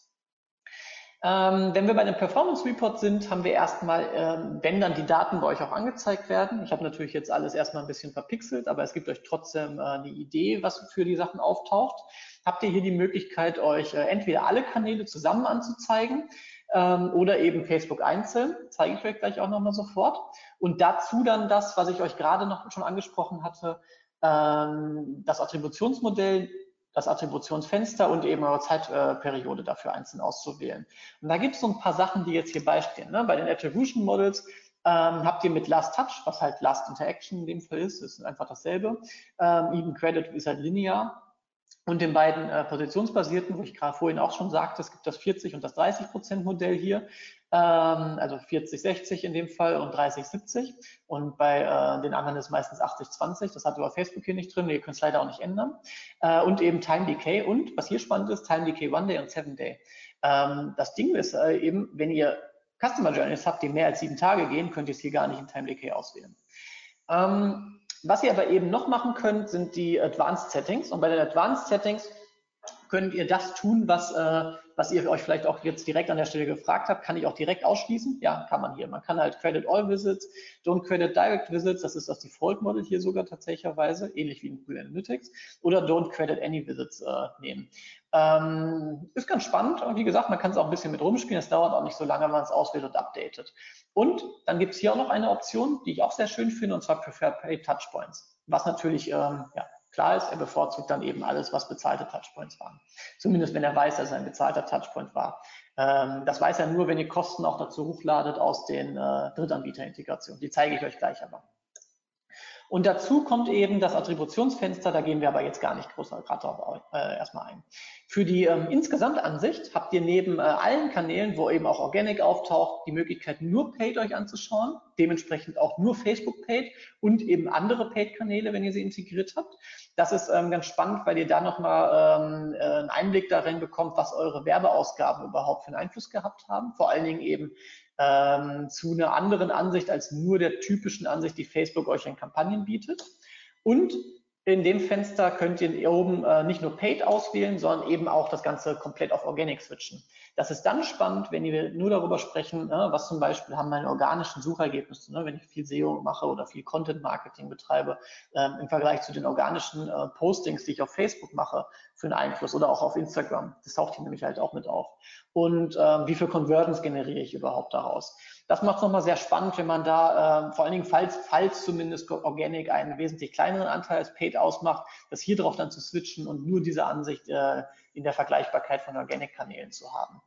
Speaker 2: Ähm, wenn wir bei den Performance Report sind, haben wir erstmal, ähm, wenn dann die Daten bei euch auch angezeigt werden. Ich habe natürlich jetzt alles erstmal ein bisschen verpixelt, aber es gibt euch trotzdem äh, eine Idee, was für die Sachen auftaucht. Habt ihr hier die Möglichkeit, euch äh, entweder alle Kanäle zusammen anzuzeigen ähm, oder eben Facebook einzeln. Zeige ich euch gleich auch nochmal sofort. Und dazu dann das, was ich euch gerade noch schon angesprochen hatte, ähm, das Attributionsmodell das Attributionsfenster und eben eure Zeitperiode dafür einzeln auszuwählen. Und da gibt es so ein paar Sachen, die jetzt hier beistehen. Ne? Bei den Attribution Models ähm, habt ihr mit Last Touch, was halt Last Interaction in dem Fall ist, ist einfach dasselbe. Ähm, Even Credit ist halt linear. Und den beiden äh, positionsbasierten, wo ich gerade vorhin auch schon sagte, es gibt das 40 und das 30 Prozent Modell hier, also 40, 60 in dem Fall und 30, 70. Und bei äh, den anderen ist meistens 80, 20. Das hat über Facebook hier nicht drin. Ihr könnt es leider auch nicht ändern. Äh, und eben Time Decay. Und was hier spannend ist, Time Decay One Day und Seven Day. Ähm, das Ding ist äh, eben, wenn ihr Customer Journeys habt, die mehr als sieben Tage gehen, könnt ihr es hier gar nicht in Time Decay auswählen. Ähm, was ihr aber eben noch machen könnt, sind die Advanced Settings. Und bei den Advanced Settings könnt ihr das tun, was, äh, was ihr euch vielleicht auch jetzt direkt an der Stelle gefragt habt, kann ich auch direkt ausschließen? Ja, kann man hier. Man kann halt Credit All Visits, Don't Credit Direct Visits, das ist das Default Model hier sogar tatsächlicherweise, ähnlich wie in Google Analytics, oder Don't Credit Any Visits äh, nehmen. Ähm, ist ganz spannend und wie gesagt, man kann es auch ein bisschen mit rumspielen, es dauert auch nicht so lange, wenn man es auswählt und updatet. Und dann gibt es hier auch noch eine Option, die ich auch sehr schön finde, und zwar Preferred Pay Touchpoints, was natürlich ähm, ja, Klar ist, er bevorzugt dann eben alles, was bezahlte Touchpoints waren. Zumindest wenn er weiß, dass er ein bezahlter Touchpoint war. Ähm, das weiß er nur, wenn ihr Kosten auch dazu hochladet aus den äh, Drittanbieterintegrationen. Die zeige ich euch gleich aber. Und dazu kommt eben das Attributionsfenster, da gehen wir aber jetzt gar nicht groß gerade äh, erstmal ein. Für die ähm, Insgesamtansicht habt ihr neben äh, allen Kanälen, wo eben auch Organic auftaucht, die Möglichkeit, nur Paid euch anzuschauen, dementsprechend auch nur Facebook Paid und eben andere Paid-Kanäle, wenn ihr sie integriert habt. Das ist ähm, ganz spannend, weil ihr da nochmal ähm, äh, einen Einblick darin bekommt, was eure Werbeausgaben überhaupt für einen Einfluss gehabt haben. Vor allen Dingen eben ähm, zu einer anderen Ansicht als nur der typischen Ansicht, die Facebook euch in Kampagnen bietet. Und in dem Fenster könnt ihr oben äh, nicht nur Paid auswählen, sondern eben auch das Ganze komplett auf Organic switchen. Das ist dann spannend, wenn wir nur darüber sprechen, äh, was zum Beispiel haben meine organischen Suchergebnisse, ne, wenn ich viel SEO mache oder viel Content Marketing betreibe, äh, im Vergleich zu den organischen äh, Postings, die ich auf Facebook mache, für einen Einfluss oder auch auf Instagram. Das taucht hier nämlich halt auch mit auf. Und ähm, wie viel Conversions generiere ich überhaupt daraus? Das macht es nochmal sehr spannend, wenn man da, äh, vor allen Dingen, falls, falls zumindest Organic einen wesentlich kleineren Anteil als Paid ausmacht, das hier drauf dann zu switchen und nur diese Ansicht äh, in der Vergleichbarkeit von Organic-Kanälen zu haben.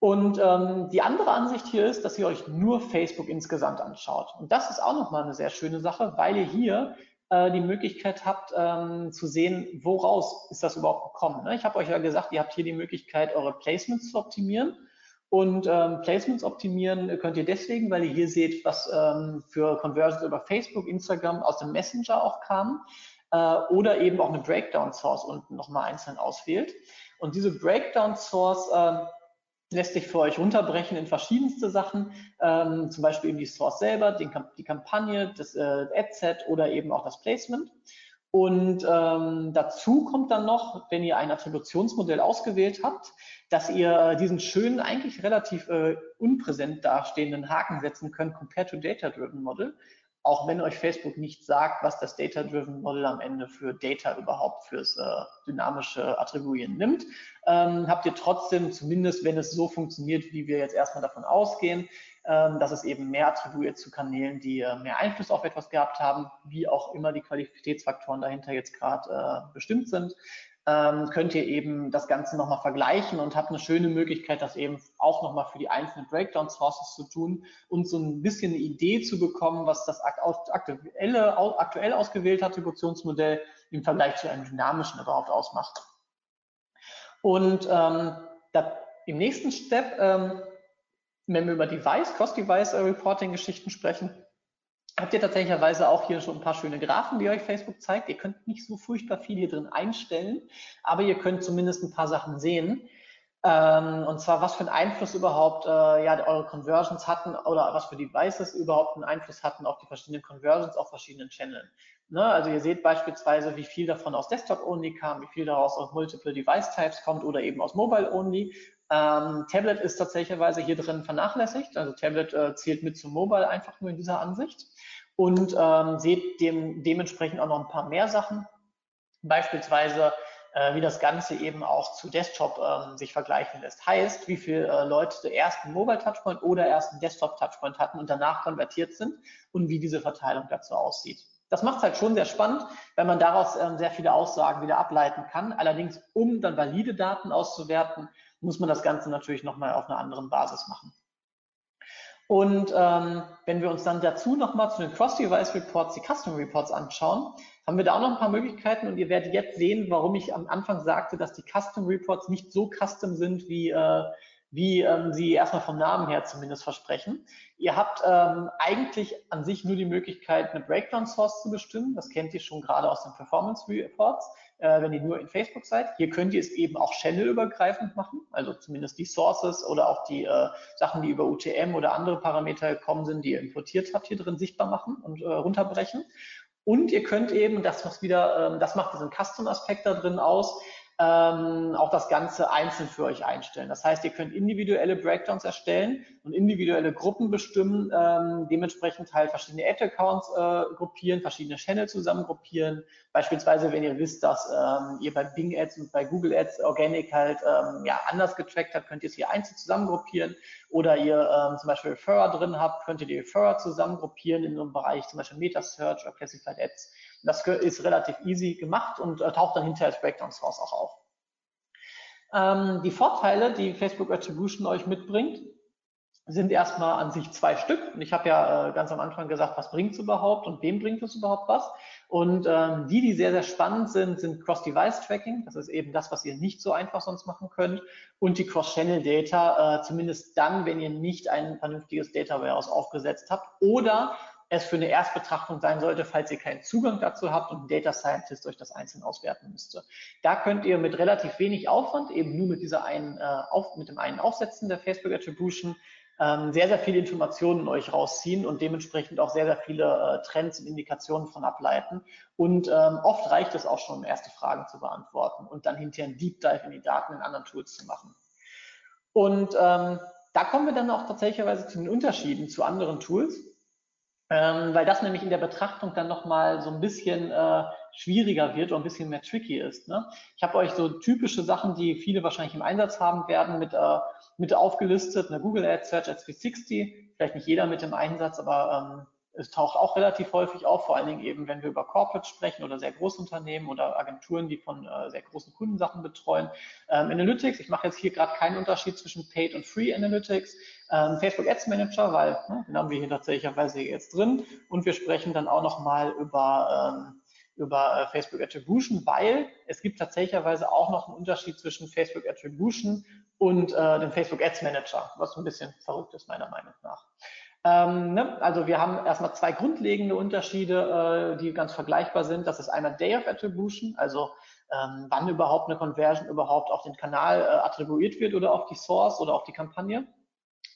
Speaker 2: Und ähm, die andere Ansicht hier ist, dass ihr euch nur Facebook insgesamt anschaut. Und das ist auch nochmal eine sehr schöne Sache, weil ihr hier äh, die Möglichkeit habt ähm, zu sehen, woraus ist das überhaupt gekommen. Ne? Ich habe euch ja gesagt, ihr habt hier die Möglichkeit, eure Placements zu optimieren. Und ähm, Placements optimieren könnt ihr deswegen, weil ihr hier seht, was ähm, für Conversions über Facebook, Instagram aus dem Messenger auch kamen äh, oder eben auch eine Breakdown Source unten nochmal einzeln auswählt. Und diese Breakdown Source äh, lässt sich für euch runterbrechen in verschiedenste Sachen, ähm, zum Beispiel eben die Source selber, den, die Kampagne, das äh, Adset oder eben auch das Placement. Und ähm, dazu kommt dann noch, wenn ihr ein Attributionsmodell ausgewählt habt, dass ihr diesen schönen, eigentlich relativ äh, unpräsent dastehenden Haken setzen könnt, Compared to Data-Driven Model auch wenn euch Facebook nicht sagt, was das Data-Driven Model am Ende für Data überhaupt fürs äh, dynamische Attribuieren nimmt, ähm, habt ihr trotzdem, zumindest wenn es so funktioniert, wie wir jetzt erstmal davon ausgehen, ähm, dass es eben mehr attribuiert zu Kanälen, die äh, mehr Einfluss auf etwas gehabt haben, wie auch immer die Qualitätsfaktoren dahinter jetzt gerade äh, bestimmt sind, ähm, könnt ihr eben das Ganze nochmal vergleichen und habt eine schöne Möglichkeit, das eben auch nochmal für die einzelnen Breakdown-Sources zu tun und so ein bisschen eine Idee zu bekommen, was das aktuelle, aktuell ausgewählte Attributionsmodell im Vergleich zu einem dynamischen überhaupt ausmacht. Und ähm, da, im nächsten Step, ähm, wenn wir über Device, Cross-Device-Reporting-Geschichten sprechen, habt ihr tatsächlicherweise auch hier schon ein paar schöne Graphen, die euch Facebook zeigt. Ihr könnt nicht so furchtbar viel hier drin einstellen, aber ihr könnt zumindest ein paar Sachen sehen. Ähm, und zwar, was für einen Einfluss überhaupt äh, ja, eure Conversions hatten oder was für Devices überhaupt einen Einfluss hatten auf die verschiedenen Conversions auf verschiedenen Channels. Ne? Also ihr seht beispielsweise, wie viel davon aus Desktop-Only kam, wie viel daraus aus Multiple Device Types kommt oder eben aus Mobile-Only. Ähm, Tablet ist tatsächlicherweise hier drin vernachlässigt. Also Tablet äh, zählt mit zum Mobile einfach nur in dieser Ansicht und ähm, seht dem, dementsprechend auch noch ein paar mehr Sachen. Beispielsweise, äh, wie das Ganze eben auch zu Desktop ähm, sich vergleichen lässt. Heißt, wie viele äh, Leute erst einen Mobile Touchpoint oder erst einen Desktop Touchpoint hatten und danach konvertiert sind und wie diese Verteilung dazu aussieht. Das macht es halt schon sehr spannend, weil man daraus ähm, sehr viele Aussagen wieder ableiten kann. Allerdings, um dann valide Daten auszuwerten, muss man das Ganze natürlich nochmal auf einer anderen Basis machen. Und ähm, wenn wir uns dann dazu nochmal zu den Cross-Device Reports, die Custom Reports anschauen, haben wir da auch noch ein paar Möglichkeiten und ihr werdet jetzt sehen, warum ich am Anfang sagte, dass die Custom Reports nicht so custom sind, wie, äh, wie ähm, sie erstmal vom Namen her zumindest versprechen. Ihr habt ähm, eigentlich an sich nur die Möglichkeit, eine Breakdown Source zu bestimmen. Das kennt ihr schon gerade aus den Performance Reports äh, wenn ihr nur in Facebook seid. Hier könnt ihr es eben auch channelübergreifend machen, also zumindest die Sources oder auch die äh, Sachen, die über UTM oder andere Parameter gekommen sind, die ihr importiert habt, hier drin sichtbar machen und äh, runterbrechen. Und ihr könnt eben, das was wieder, ähm, das macht diesen Custom-Aspekt da drin aus, ähm, auch das Ganze einzeln für euch einstellen. Das heißt, ihr könnt individuelle Breakdowns erstellen und individuelle Gruppen bestimmen, ähm, dementsprechend halt verschiedene Ad-Accounts äh, gruppieren, verschiedene Channel zusammen gruppieren. Beispielsweise, wenn ihr wisst, dass ähm, ihr bei Bing Ads und bei Google Ads Organic halt ähm, ja, anders getrackt habt, könnt ihr es hier einzeln zusammen gruppieren. Oder ihr ähm, zum Beispiel Referrer drin habt, könnt ihr die Referrer zusammen gruppieren in so einem Bereich, zum Beispiel Meta Search oder Classified Ads Das ist relativ easy gemacht und äh, taucht dann hinterher als Breakdown Source auch auf. Ähm, die Vorteile, die Facebook Attribution euch mitbringt, sind erstmal an sich zwei Stück. Und ich habe ja äh, ganz am Anfang gesagt, was bringt es überhaupt und wem bringt es überhaupt was. Und ähm, die, die sehr, sehr spannend sind, sind Cross-Device-Tracking. Das ist eben das, was ihr nicht so einfach sonst machen könnt. Und die Cross-Channel-Data, äh, zumindest dann, wenn ihr nicht ein vernünftiges Data Warehouse aufgesetzt habt oder es für eine Erstbetrachtung sein sollte, falls ihr keinen Zugang dazu habt und ein Data Scientist euch das einzeln auswerten müsste. Da könnt ihr mit relativ wenig Aufwand, eben nur mit dieser einen, äh, auf, mit dem einen Aufsetzen der Facebook Attribution, ähm, sehr, sehr viele Informationen euch rausziehen und dementsprechend auch sehr, sehr viele äh, Trends und Indikationen von ableiten. Und ähm, oft reicht es auch schon, um erste Fragen zu beantworten und dann hinterher einen Deep Dive in die Daten in anderen Tools zu machen. Und ähm, da kommen wir dann auch tatsächlich zu den Unterschieden zu anderen Tools, ähm, weil das nämlich in der Betrachtung dann nochmal so ein bisschen äh, schwieriger wird und ein bisschen mehr tricky ist. Ne? Ich habe euch so typische Sachen, die viele wahrscheinlich im Einsatz haben werden, mit, äh, mit aufgelistet. Eine Google Ads, Search Ads 360, vielleicht nicht jeder mit im Einsatz, aber ähm, es taucht auch relativ häufig auf, vor allen Dingen eben, wenn wir über Corporate sprechen oder sehr Großunternehmen oder Agenturen, die von äh, sehr großen Kundensachen betreuen. Ähm, Analytics, ich mache jetzt hier gerade keinen Unterschied zwischen Paid und Free Analytics. Ähm, Facebook Ads Manager, weil ne, den haben wir hier tatsächlicherweise jetzt drin. Und wir sprechen dann auch nochmal über ähm, über äh, Facebook Attribution, weil es gibt tatsächlicherweise auch noch einen Unterschied zwischen Facebook Attribution und äh, dem Facebook Ads Manager, was ein bisschen verrückt ist meiner Meinung nach. Ähm, ne? Also wir haben erstmal zwei grundlegende Unterschiede, äh, die ganz vergleichbar sind. Das ist einmal Day of Attribution, also ähm, wann überhaupt eine Conversion überhaupt auf den Kanal äh, attribuiert wird oder auf die Source oder auf die Kampagne.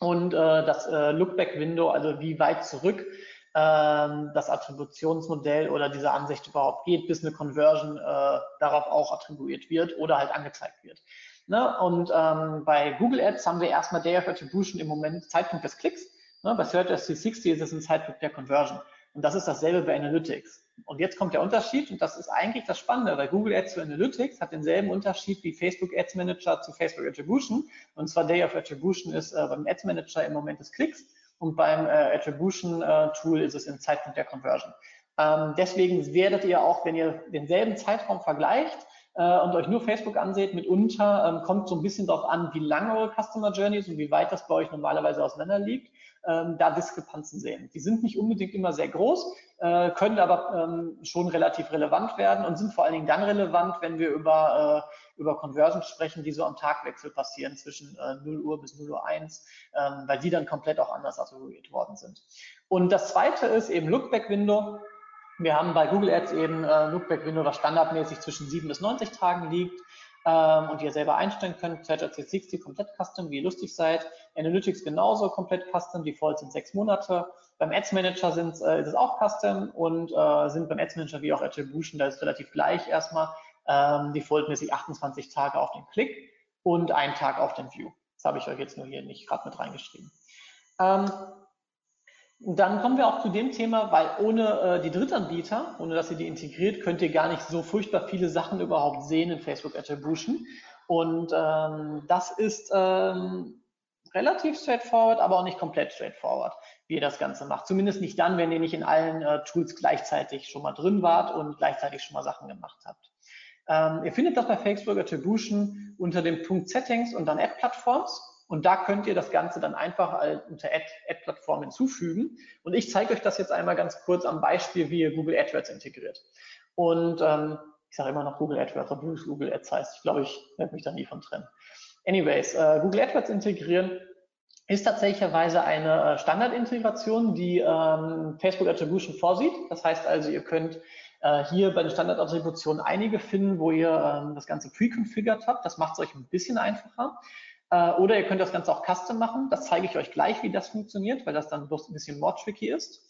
Speaker 2: Und äh, das äh, Lookback-Window, also wie weit zurück ähm, das Attributionsmodell oder diese Ansicht überhaupt geht, bis eine Conversion äh, darauf auch attribuiert wird oder halt angezeigt wird. Ne? Und ähm, bei Google Ads haben wir erstmal Day of Attribution im Moment Zeitpunkt des Klicks. Ne? Bei Search S360 ist es ein Zeitpunkt der Conversion. Und das ist dasselbe bei Analytics. Und jetzt kommt der Unterschied, und das ist eigentlich das Spannende, weil Google Ads zu Analytics hat denselben Unterschied wie Facebook Ads Manager zu Facebook Attribution. Und zwar Day of Attribution ist äh, beim Ads Manager im Moment des Klicks und beim äh, Attribution äh, Tool ist es im Zeitpunkt der Conversion. Ähm, deswegen werdet ihr auch, wenn ihr denselben Zeitraum vergleicht äh, und euch nur Facebook anseht, mitunter ähm, kommt so ein bisschen darauf an, wie lange eure Customer Journey ist und wie weit das bei euch normalerweise auseinander liegt ähm, da Diskrepanzen sehen. Die sind nicht unbedingt immer sehr groß, äh, können aber ähm, schon relativ relevant werden und sind vor allen Dingen dann relevant, wenn wir über, äh, über Conversions sprechen, die so am Tagwechsel passieren zwischen äh, 0 Uhr bis 0 Uhr 1, ähm, weil die dann komplett auch anders attribuiert worden sind. Und das zweite ist eben Lookback-Window. Wir haben bei Google Ads eben äh, Lookback-Window, was standardmäßig zwischen 7 bis 90 Tagen liegt ähm, und ihr selber einstellen könnt. Search 360 komplett custom, wie ihr lustig seid. Analytics genauso komplett custom, Default sind sechs Monate. Beim Ads Manager sind, äh, ist es auch custom und äh, sind beim Ads Manager wie auch Attribution, da ist es relativ gleich erstmal, ähm, defaultmäßig 28 Tage auf den Klick und ein Tag auf den View. Das habe ich euch jetzt nur hier nicht gerade mit reingeschrieben. Ähm, dann kommen wir auch zu dem Thema, weil ohne äh, die Drittanbieter, ohne dass ihr die integriert, könnt ihr gar nicht so furchtbar viele Sachen überhaupt sehen in Facebook Attribution. Und ähm, das ist ähm, relativ straightforward, aber auch nicht komplett straightforward, wie ihr das Ganze macht. Zumindest nicht dann, wenn ihr nicht in allen äh, Tools gleichzeitig schon mal drin wart und gleichzeitig schon mal Sachen gemacht habt. Ähm, ihr findet das bei Facebook Attribution unter dem Punkt Settings und dann Add Platforms. Und da könnt ihr das Ganze dann einfach unter Ad-Plattform Ad hinzufügen. Und ich zeige euch das jetzt einmal ganz kurz am Beispiel, wie ihr Google AdWords integriert. Und ähm, ich sage immer noch Google AdWords, obwohl es Google Ads heißt. Ich glaube, ich werde mich da nie von trennen. Anyways, äh, Google AdWords integrieren ist tatsächlicherweise eine äh, Standardintegration, die ähm, Facebook Attribution vorsieht. Das heißt also, ihr könnt äh, hier bei den Standardattributionen einige finden, wo ihr ähm, das Ganze pre-configured habt. Das macht es euch ein bisschen einfacher. Äh, oder ihr könnt das Ganze auch custom machen. Das zeige ich euch gleich, wie das funktioniert, weil das dann bloß ein bisschen more tricky ist.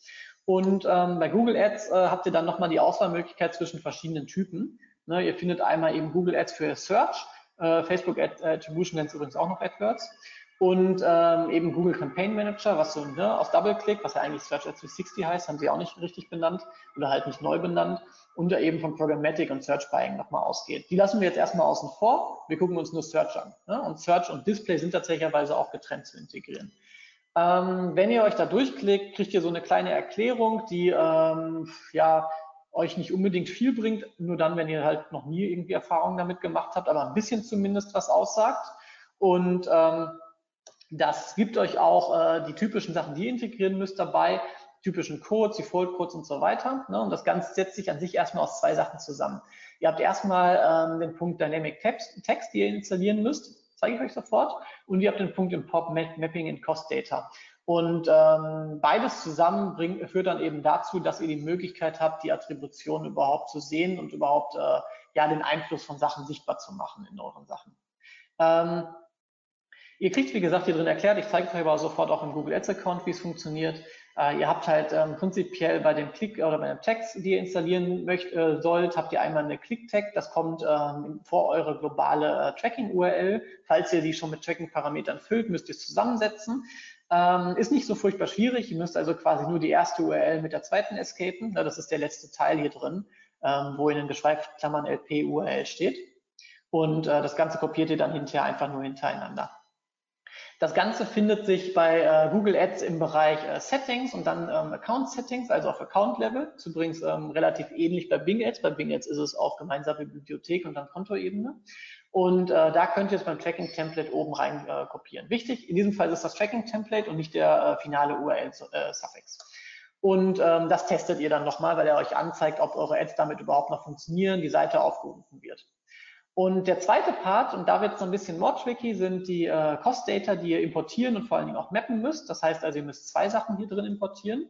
Speaker 2: Und ähm, bei Google Ads äh, habt ihr dann nochmal die Auswahlmöglichkeit zwischen verschiedenen Typen. Ne, ihr findet einmal eben Google Ads für Search, äh, Facebook Ad Attribution nennt es übrigens auch noch AdWords und ähm, eben Google Campaign Manager, was so ne, auf Double-Click, was ja eigentlich Search Ads 360 heißt, haben sie auch nicht richtig benannt oder halt nicht neu benannt und da eben von Programmatic und Search Buying nochmal ausgeht. Die lassen wir jetzt erstmal außen vor. Wir gucken uns nur Search an. Ne? Und Search und Display sind tatsächlicherweise auch getrennt zu integrieren. Ähm, wenn ihr euch da durchklickt, kriegt ihr so eine kleine Erklärung, die ähm, ja euch nicht unbedingt viel bringt, nur dann, wenn ihr halt noch nie irgendwie Erfahrungen damit gemacht habt, aber ein bisschen zumindest was aussagt. Und ähm, das gibt euch auch äh, die typischen Sachen, die ihr integrieren müsst dabei, typischen Codes, Default-Codes und so weiter. Ne? Und das Ganze setzt sich an sich erstmal aus zwei Sachen zusammen. Ihr habt erstmal ähm, den Punkt Dynamic Text, die ihr installieren müsst, zeige ich euch sofort. Und ihr habt den Punkt im Pop Mapping in Cost Data. Und ähm, beides zusammen bringt, führt dann eben dazu, dass ihr die Möglichkeit habt, die Attribution überhaupt zu sehen und überhaupt äh, ja den Einfluss von Sachen sichtbar zu machen in euren Sachen. Ähm, ihr kriegt, wie gesagt, hier drin erklärt, ich zeige euch aber sofort auch im Google Ads Account, wie es funktioniert. Äh, ihr habt halt ähm, prinzipiell bei dem Klick oder bei dem Text, die ihr installieren möcht, äh, sollt, habt ihr einmal eine Click-Tag, das kommt ähm, vor eure globale äh, Tracking-URL. Falls ihr die schon mit Tracking-Parametern füllt, müsst ihr es zusammensetzen. Ähm, ist nicht so furchtbar schwierig. Ihr müsst also quasi nur die erste URL mit der zweiten escapen. das ist der letzte Teil hier drin, ähm, wo in den Geschweifklammern LP URL steht. Und äh, das Ganze kopiert ihr dann hinterher einfach nur hintereinander. Das Ganze findet sich bei äh, Google Ads im Bereich äh, Settings und dann ähm, Account Settings, also auf Account Level. Das ist übrigens ähm, relativ ähnlich bei Bing Ads. Bei Bing Ads ist es auf gemeinsame Bibliothek und dann Kontoebene. Und äh, da könnt ihr es beim Tracking-Template oben rein äh, kopieren. Wichtig, in diesem Fall ist das Tracking-Template und nicht der äh, finale URL-Suffix. Äh, und ähm, das testet ihr dann nochmal, weil er euch anzeigt, ob eure Ads damit überhaupt noch funktionieren, die Seite aufgerufen wird. Und der zweite Part, und da wird es so ein bisschen more tricky, sind die äh, Cost-Data, die ihr importieren und vor allen Dingen auch mappen müsst. Das heißt also, ihr müsst zwei Sachen hier drin importieren.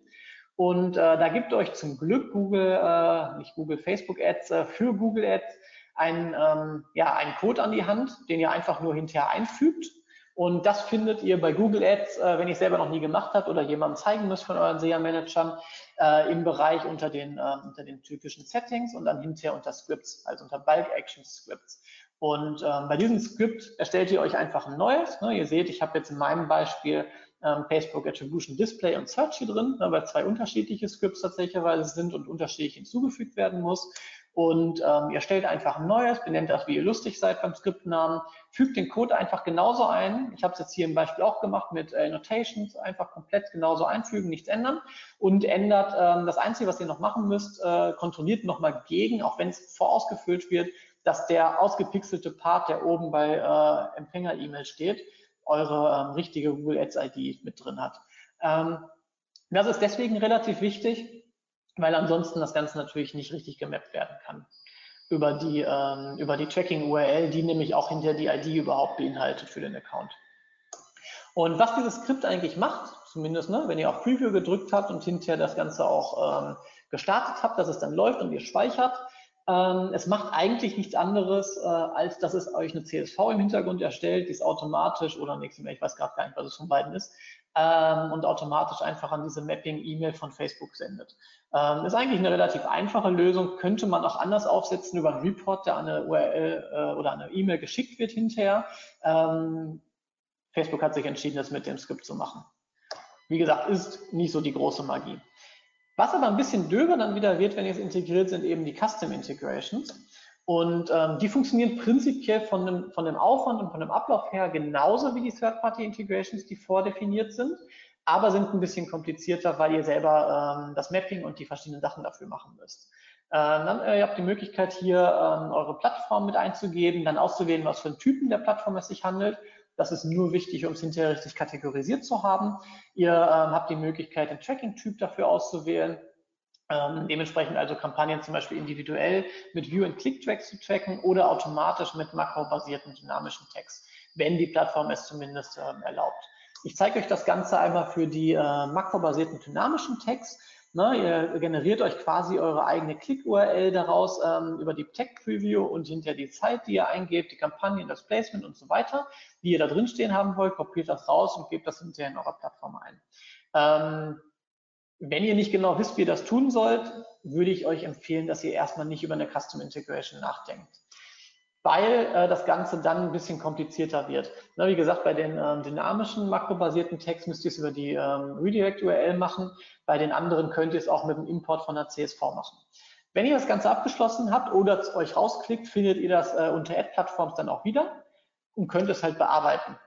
Speaker 2: Und äh, da gibt euch zum Glück Google, äh, nicht Google, Facebook Ads, äh, für Google Ads einen, ähm, ja, einen Code an die Hand, den ihr einfach nur hinterher einfügt. Und das findet ihr bei Google Ads, äh, wenn es selber noch nie gemacht habt oder jemandem zeigen müsst von euren SEA-Managern, äh, im Bereich unter den, äh, unter den typischen Settings und dann hinterher unter Scripts, also unter Bulk Action Scripts. Und ähm, bei diesem Skript erstellt ihr euch einfach ein neues. Ne? Ihr seht, ich habe jetzt in meinem Beispiel ähm, Facebook Attribution Display und Search hier drin, ne, weil zwei unterschiedliche Scripts tatsächlich sind und unterschiedlich hinzugefügt werden muss und ähm, ihr stellt einfach ein neues, benennt das, wie ihr lustig seid beim Skriptnamen, fügt den Code einfach genauso ein. Ich habe es jetzt hier im Beispiel auch gemacht mit äh, Notations, einfach komplett genauso einfügen, nichts ändern und ändert ähm, das Einzige, was ihr noch machen müsst, äh, kontrolliert nochmal gegen, auch wenn es vorausgefüllt wird, dass der ausgepixelte Part, der oben bei äh, Empfänger-E-Mail steht, eure ähm, richtige Google Ads ID mit drin hat. Ähm, das ist deswegen relativ wichtig, weil ansonsten das Ganze natürlich nicht richtig gemappt werden kann über die, ähm, über die Tracking-URL, die nämlich auch hinter die ID überhaupt beinhaltet für den Account. Und was dieses Skript eigentlich macht, zumindest ne, wenn ihr auf Preview gedrückt habt und hinterher das Ganze auch ähm, gestartet habt, dass es dann läuft und ihr speichert, ähm, es macht eigentlich nichts anderes, äh, als dass es euch eine CSV im Hintergrund erstellt, die ist automatisch oder nichts mehr, ich weiß gerade gar nicht, was es von beiden ist, ähm, und automatisch einfach an diese Mapping-E-Mail von Facebook sendet. Ähm, ist eigentlich eine relativ einfache Lösung, könnte man auch anders aufsetzen über einen Report, der an eine URL äh, oder eine E-Mail geschickt wird hinterher. Ähm, Facebook hat sich entschieden, das mit dem Skript zu machen. Wie gesagt, ist nicht so die große Magie. Was aber ein bisschen döber dann wieder wird, wenn ihr es integriert, sind eben die Custom Integrations. Und ähm, die funktionieren prinzipiell von dem, von dem Aufwand und von dem Ablauf her genauso wie die Third-Party-Integrations, die vordefiniert sind, aber sind ein bisschen komplizierter, weil ihr selber ähm, das Mapping und die verschiedenen Sachen dafür machen müsst. Ähm, dann, äh, ihr habt die Möglichkeit hier ähm, eure Plattform mit einzugeben, dann auszuwählen, was für einen Typen der Plattform es sich handelt. Das ist nur wichtig, um es hinterher richtig kategorisiert zu haben. Ihr ähm, habt die Möglichkeit, den Tracking-Typ dafür auszuwählen. Ähm, dementsprechend also Kampagnen zum Beispiel individuell mit View- and Click-Tracks zu tracken oder automatisch mit makrobasierten dynamischen Tags, wenn die Plattform es zumindest ähm, erlaubt. Ich zeige euch das Ganze einmal für die äh, makrobasierten dynamischen Tags. Ne, ihr generiert euch quasi eure eigene Click-URL daraus ähm, über die Tag-Preview und hinter die Zeit, die ihr eingebt, die Kampagnen, das Placement und so weiter, die ihr da drin stehen haben wollt, kopiert das raus und gebt das hinterher in eurer Plattform ein. Wenn ihr nicht genau wisst, wie ihr das tun sollt, würde ich euch empfehlen, dass ihr erstmal nicht über eine Custom Integration nachdenkt weil äh, das Ganze dann ein bisschen komplizierter wird. Na, wie gesagt, bei den ähm, dynamischen makrobasierten Tags müsst ihr es über die ähm, Redirect-URL machen. Bei den anderen könnt ihr es auch mit dem Import von der CSV machen. Wenn ihr das Ganze abgeschlossen habt oder euch rausklickt, findet ihr das äh, unter Ad-Plattforms dann auch wieder und könnt es halt bearbeiten.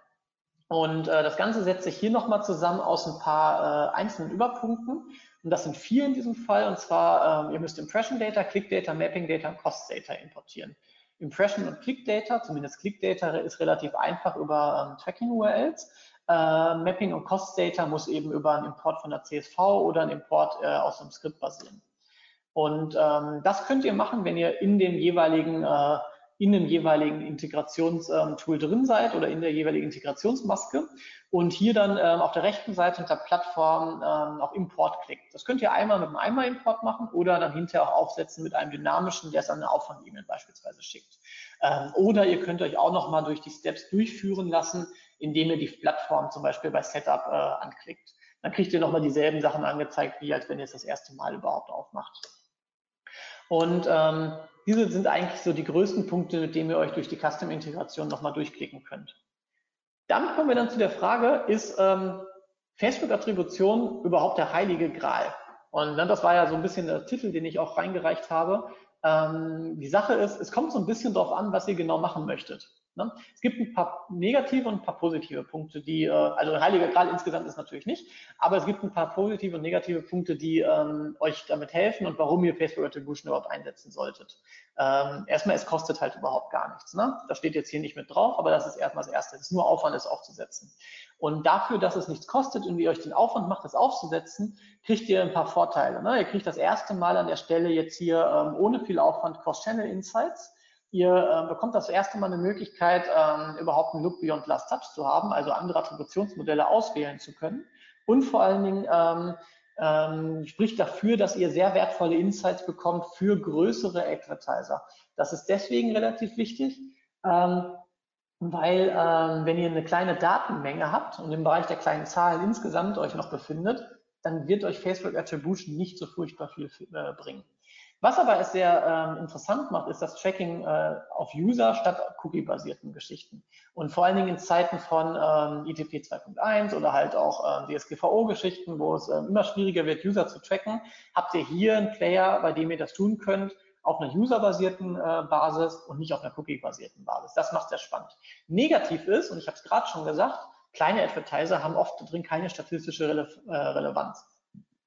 Speaker 2: Und äh, das Ganze setzt sich hier nochmal zusammen aus ein paar äh, einzelnen Überpunkten. Und das sind vier in diesem Fall. Und zwar, ähm, ihr müsst Impression Data, Click Data, Mapping Data und Cost Data importieren. Impression und Click Data, zumindest Click Data, ist relativ einfach über ähm, Tracking URLs. Äh, Mapping und Cost Data muss eben über einen Import von der CSV oder einen Import äh, aus einem Skript basieren. Und ähm, das könnt ihr machen, wenn ihr in dem jeweiligen äh, in dem jeweiligen Integrationstool drin seid oder in der jeweiligen Integrationsmaske und hier dann ähm, auf der rechten Seite unter Plattform ähm, auf Import klickt. Das könnt ihr einmal mit einem Einmal-Import machen oder dann hinterher auch aufsetzen mit einem dynamischen, der es an eine Aufwand-E-Mail beispielsweise schickt. Ähm, oder ihr könnt euch auch nochmal durch die Steps durchführen lassen, indem ihr die Plattform zum Beispiel bei Setup äh, anklickt. Dann kriegt ihr nochmal dieselben Sachen angezeigt, wie als wenn ihr es das erste Mal überhaupt aufmacht. Und ähm, diese sind eigentlich so die größten Punkte, mit denen ihr euch durch die Custom-Integration nochmal durchklicken könnt. Damit kommen wir dann zu der Frage, ist ähm, Facebook-Attribution überhaupt der heilige Gral? Und ne, das war ja so ein bisschen der Titel, den ich auch reingereicht habe. Ähm, die Sache ist, es kommt so ein bisschen darauf an, was ihr genau machen möchtet. Ne? Es gibt ein paar negative und ein paar positive Punkte, die, äh, also Heiliger Gral insgesamt ist natürlich nicht, aber es gibt ein paar positive und negative Punkte, die ähm, euch damit helfen und warum ihr Facebook Attribution überhaupt einsetzen solltet. Ähm, erstmal, es kostet halt überhaupt gar nichts. Ne? Das steht jetzt hier nicht mit drauf, aber das ist erstmal das Erste. Es ist nur Aufwand, es aufzusetzen. Und dafür, dass es nichts kostet und ihr euch den Aufwand macht, das aufzusetzen, kriegt ihr ein paar Vorteile. Ne? Ihr kriegt das erste Mal an der Stelle jetzt hier ähm, ohne viel Aufwand Cross-Channel Insights. Ihr äh, bekommt das erste Mal eine Möglichkeit, ähm, überhaupt einen Look Beyond Last Touch zu haben, also andere Attributionsmodelle auswählen zu können. Und vor allen Dingen ähm, ähm, spricht dafür, dass ihr sehr wertvolle Insights bekommt für größere Advertiser. Das ist deswegen relativ wichtig, ähm, weil ähm, wenn ihr eine kleine Datenmenge habt und im Bereich der kleinen Zahlen insgesamt euch noch befindet, dann wird euch Facebook Attribution nicht so furchtbar viel äh, bringen. Was aber es sehr ähm, interessant macht, ist das Tracking äh, auf User statt Cookie-basierten Geschichten. Und vor allen Dingen in Zeiten von ähm, ITP 2.1 oder halt auch äh, DSGVO-Geschichten, wo es äh, immer schwieriger wird, User zu tracken, habt ihr hier einen Player, bei dem ihr das tun könnt, auf einer userbasierten äh, Basis und nicht auf einer cookie-basierten Basis. Das macht sehr spannend. Negativ ist, und ich habe es gerade schon gesagt, kleine Advertiser haben oft drin keine statistische Rele äh, Relevanz.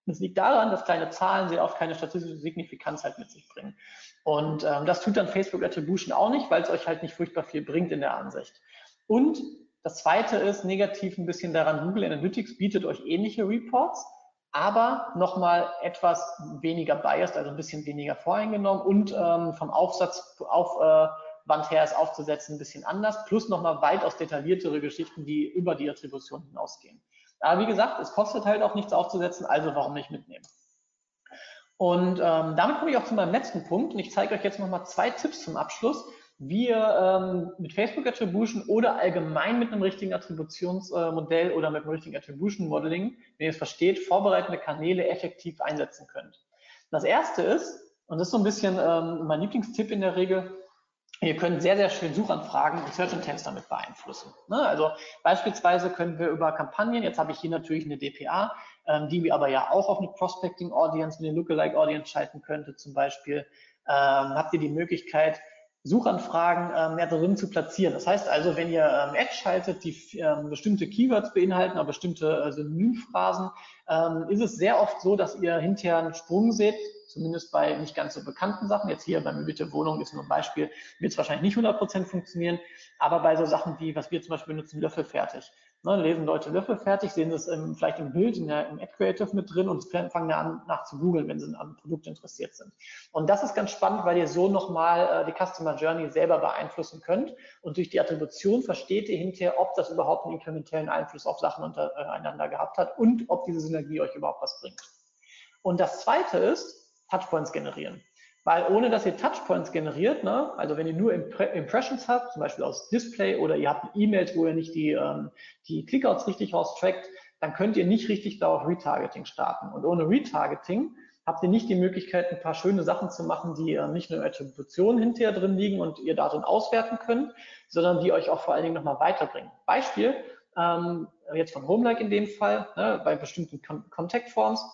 Speaker 2: Das liegt daran, dass kleine Zahlen sehr oft keine statistische Signifikanz halt mit sich bringen. Und ähm, das tut dann Facebook Attribution auch nicht, weil es euch halt nicht furchtbar viel bringt in der Ansicht. Und das zweite ist negativ ein bisschen daran, Google Analytics bietet euch ähnliche Reports, aber nochmal etwas weniger biased, also ein bisschen weniger voreingenommen und ähm, vom Aufsatz, Aufwand her ist aufzusetzen ein bisschen anders, plus nochmal weitaus detailliertere Geschichten, die über die Attribution hinausgehen. Aber wie gesagt, es kostet halt auch nichts aufzusetzen, also warum nicht mitnehmen? Und ähm, damit komme ich auch zu meinem letzten Punkt und ich zeige euch jetzt nochmal zwei Tipps zum Abschluss, wie ihr ähm, mit Facebook Attribution oder allgemein mit einem richtigen Attributionsmodell äh, oder mit einem richtigen Attribution Modeling, wenn ihr es versteht, vorbereitende Kanäle effektiv einsetzen könnt. Das erste ist, und das ist so ein bisschen ähm, mein Lieblingstipp in der Regel, Ihr könnt sehr, sehr schön Suchanfragen und Search Intents damit beeinflussen. Ne? Also beispielsweise können wir über Kampagnen, jetzt habe ich hier natürlich eine DPA, ähm, die wir aber ja auch auf eine Prospecting Audience, eine Lookalike Audience schalten könnte zum Beispiel, ähm, habt ihr die Möglichkeit, Suchanfragen ähm, mehr drin zu platzieren. Das heißt also, wenn ihr ähm, Ads schaltet, die ähm, bestimmte Keywords beinhalten, oder bestimmte äh, Synonymphrasen, ähm, ist es sehr oft so, dass ihr hinterher einen Sprung seht zumindest bei nicht ganz so bekannten Sachen. Jetzt hier bei möblierte Wohnung ist nur ein Beispiel, wird es wahrscheinlich nicht 100% funktionieren, aber bei so Sachen wie, was wir zum Beispiel benutzen, Löffel fertig. Ne, lesen Leute Löffel fertig, sehen es ähm, vielleicht im Bild, in der, im Ad Creative mit drin und fangen an, nach zu googeln, wenn sie an Produkt interessiert sind. Und das ist ganz spannend, weil ihr so nochmal äh, die Customer Journey selber beeinflussen könnt und durch die Attribution versteht ihr hinterher, ob das überhaupt einen inkrementellen Einfluss auf Sachen untereinander äh, gehabt hat und ob diese Synergie euch überhaupt was bringt. Und das zweite ist, Touchpoints generieren. Weil ohne dass ihr Touchpoints generiert, ne, also wenn ihr nur Impressions habt, zum Beispiel aus Display oder ihr habt E-Mails, wo ihr nicht die, ähm, die Clickouts richtig raustrackt, dann könnt ihr nicht richtig darauf Retargeting starten. Und ohne Retargeting habt ihr nicht die Möglichkeit, ein paar schöne Sachen zu machen, die äh, nicht nur Attributionen hinterher drin liegen und ihr darin auswerten könnt, sondern die euch auch vor allen Dingen nochmal weiterbringen. Beispiel, ähm, jetzt von Homelike in dem Fall, ne, bei bestimmten Contact Forms,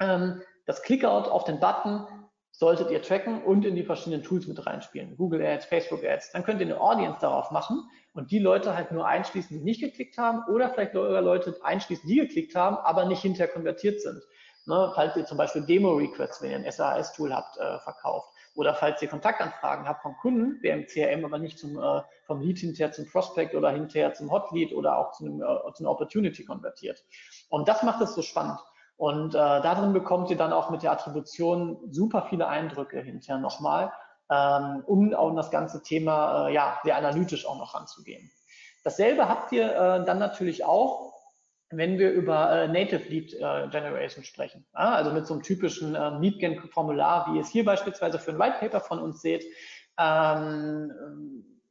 Speaker 2: ähm, das Clickout auf den Button solltet ihr tracken und in die verschiedenen Tools mit reinspielen. Google Ads, Facebook Ads. Dann könnt ihr eine Audience darauf machen und die Leute halt nur einschließen, die nicht geklickt haben oder vielleicht sogar Leute einschließen, die geklickt haben, aber nicht hinterher konvertiert sind. Ne? Falls ihr zum Beispiel Demo-Requests, wenn ihr ein SAS-Tool habt, äh, verkauft. Oder falls ihr Kontaktanfragen habt vom Kunden, der im CRM aber nicht zum, äh, vom Lead hinterher zum Prospect oder hinterher zum Hot Lead oder auch zu, einem, äh, zu einer Opportunity konvertiert. Und das macht es so spannend. Und äh, darin bekommt ihr dann auch mit der Attribution super viele Eindrücke hinterher nochmal, ähm, um auch das ganze Thema äh, ja, sehr analytisch auch noch anzugehen. Dasselbe habt ihr äh, dann natürlich auch, wenn wir über äh, Native Lead äh, Generation sprechen. Ja, also mit so einem typischen äh, Lead Gen Formular, wie ihr es hier beispielsweise für ein White Paper von uns seht, ähm,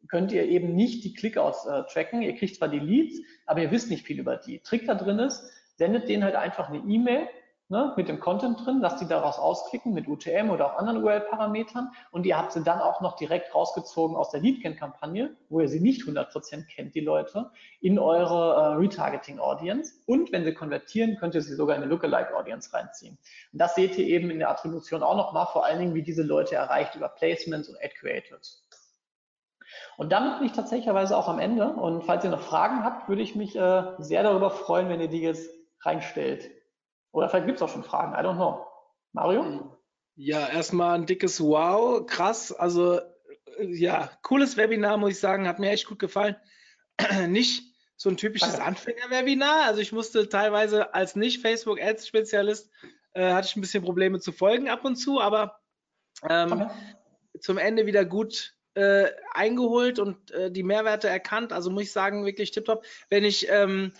Speaker 2: könnt ihr eben nicht die Clickouts äh, tracken. Ihr kriegt zwar die Leads, aber ihr wisst nicht viel über die. Trick da drin ist, sendet denen halt einfach eine E-Mail ne, mit dem Content drin, lasst die daraus ausklicken mit UTM oder auch anderen URL-Parametern und ihr habt sie dann auch noch direkt rausgezogen aus der Lead-Gen-Kampagne, wo ihr sie nicht 100% kennt, die Leute, in eure äh, Retargeting-Audience und wenn sie konvertieren, könnt ihr sie sogar in eine Lookalike-Audience reinziehen. Und das seht ihr eben in der Attribution auch nochmal, vor allen Dingen, wie diese Leute erreicht über Placements und Ad-Creatives. Und damit bin ich tatsächlich auch am Ende. Und falls ihr noch Fragen habt, würde ich mich äh, sehr darüber freuen, wenn ihr die jetzt reinstellt. Oder vielleicht gibt es auch schon Fragen, I don't know. Mario?
Speaker 1: Ja, erstmal ein dickes Wow, krass. Also ja, cooles Webinar, muss ich sagen, hat mir echt gut gefallen. Nicht so ein typisches Anfänger-Webinar. Also ich musste teilweise als Nicht-Facebook-Ads-Spezialist äh, hatte ich ein bisschen Probleme zu folgen ab und zu, aber ähm, okay. zum Ende wieder gut äh, eingeholt und äh, die Mehrwerte erkannt. Also muss ich sagen, wirklich tipptopp. Wenn ich ähm,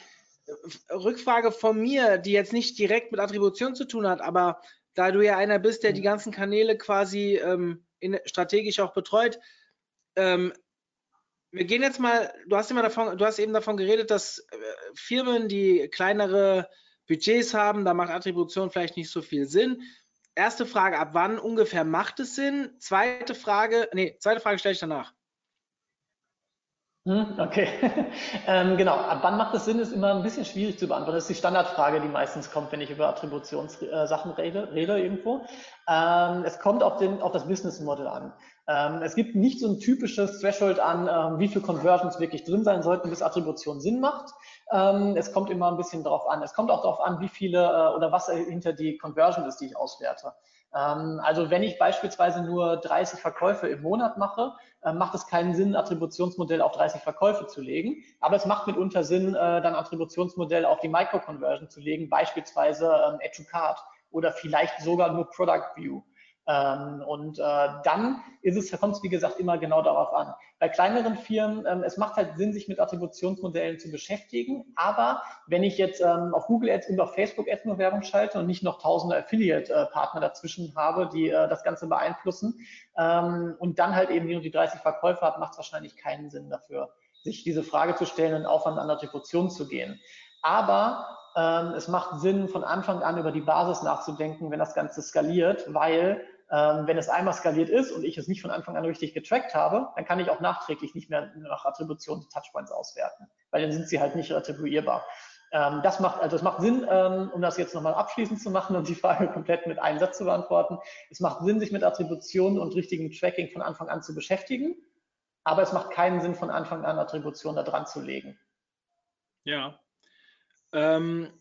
Speaker 1: Rückfrage von mir, die jetzt nicht direkt mit Attribution zu tun hat, aber da du ja einer bist, der die ganzen Kanäle quasi ähm, in, strategisch auch betreut, ähm, wir gehen jetzt mal, du hast immer davon, du hast eben davon geredet, dass äh, Firmen, die kleinere Budgets haben, da macht Attribution vielleicht nicht so viel Sinn. Erste Frage, ab wann ungefähr macht es Sinn? Zweite Frage, nee, zweite Frage stelle ich danach.
Speaker 2: Hm, okay, ähm, genau. Ab wann macht es Sinn, ist immer ein bisschen schwierig zu beantworten. Das ist die Standardfrage, die meistens kommt, wenn ich über Attributionssachen rede, rede irgendwo. Ähm, es kommt auf, den, auf das Business Model an. Ähm, es gibt nicht so ein typisches Threshold an, ähm, wie viele Conversions wirklich drin sein sollten, bis Attribution Sinn macht. Ähm, es kommt immer ein bisschen darauf an. Es kommt auch darauf an, wie viele äh, oder was hinter die Conversion ist, die ich auswerte. Ähm, also wenn ich beispielsweise nur 30 Verkäufe im Monat mache, äh, macht es keinen Sinn, ein Attributionsmodell auf 30 Verkäufe zu legen. Aber es macht mitunter Sinn, äh, dann Attributionsmodell auf die Micro-Conversion zu legen, beispielsweise ähm, Add to Card oder vielleicht sogar nur Product View. Ähm, und äh, dann ist es, kommt es wie gesagt immer genau darauf an. Bei kleineren Firmen, ähm, es macht halt Sinn, sich mit Attributionsmodellen zu beschäftigen. Aber wenn ich jetzt ähm, auf Google Ads und auf Facebook Ads nur Werbung schalte und nicht noch tausende Affiliate-Partner dazwischen habe, die äh, das Ganze beeinflussen ähm, und dann halt eben nur die 30 Verkäufe habe, macht es wahrscheinlich keinen Sinn dafür, sich diese Frage zu stellen und Aufwand an Attribution zu gehen. Aber ähm, es macht Sinn, von Anfang an über die Basis nachzudenken, wenn das Ganze skaliert, weil ähm, wenn es einmal skaliert ist und ich es nicht von Anfang an richtig getrackt habe, dann kann ich auch nachträglich nicht mehr nach Attribution die Touchpoints auswerten, weil dann sind sie halt nicht attribuierbar. Ähm, das macht, also es macht Sinn, ähm, um das jetzt nochmal abschließend zu machen und die Frage komplett mit einem Satz zu beantworten. Es macht Sinn, sich mit Attribution und richtigem Tracking von Anfang an zu beschäftigen, aber es macht keinen Sinn, von Anfang an Attribution da dran zu legen.
Speaker 1: Ja. Ähm,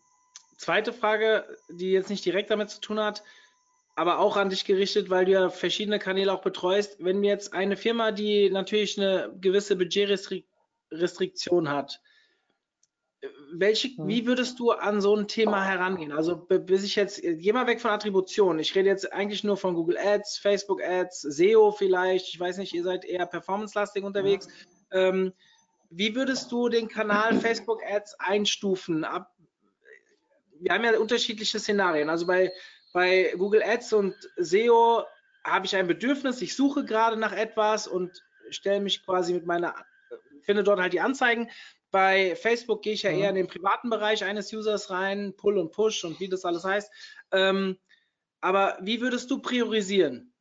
Speaker 1: zweite Frage, die jetzt nicht direkt damit zu tun hat aber auch an dich gerichtet, weil du ja verschiedene Kanäle auch betreust. Wenn jetzt eine Firma, die natürlich eine gewisse Budgetrestriktion hat, welche, hm. wie würdest du an so ein Thema herangehen? Also bis ich jetzt, geh mal weg von Attribution. Ich rede jetzt eigentlich nur von Google Ads, Facebook Ads, SEO vielleicht. Ich weiß nicht, ihr seid eher performance-lastig unterwegs. Ähm, wie würdest du den Kanal Facebook Ads einstufen? Ab, wir haben ja unterschiedliche Szenarien. Also bei bei Google Ads und SEO habe ich ein Bedürfnis, ich suche gerade nach etwas und stelle mich quasi mit meiner, finde dort halt die Anzeigen. Bei Facebook gehe ich ja mhm. eher in den privaten Bereich eines Users rein, Pull und Push und wie das alles heißt. Ähm, aber wie würdest du priorisieren?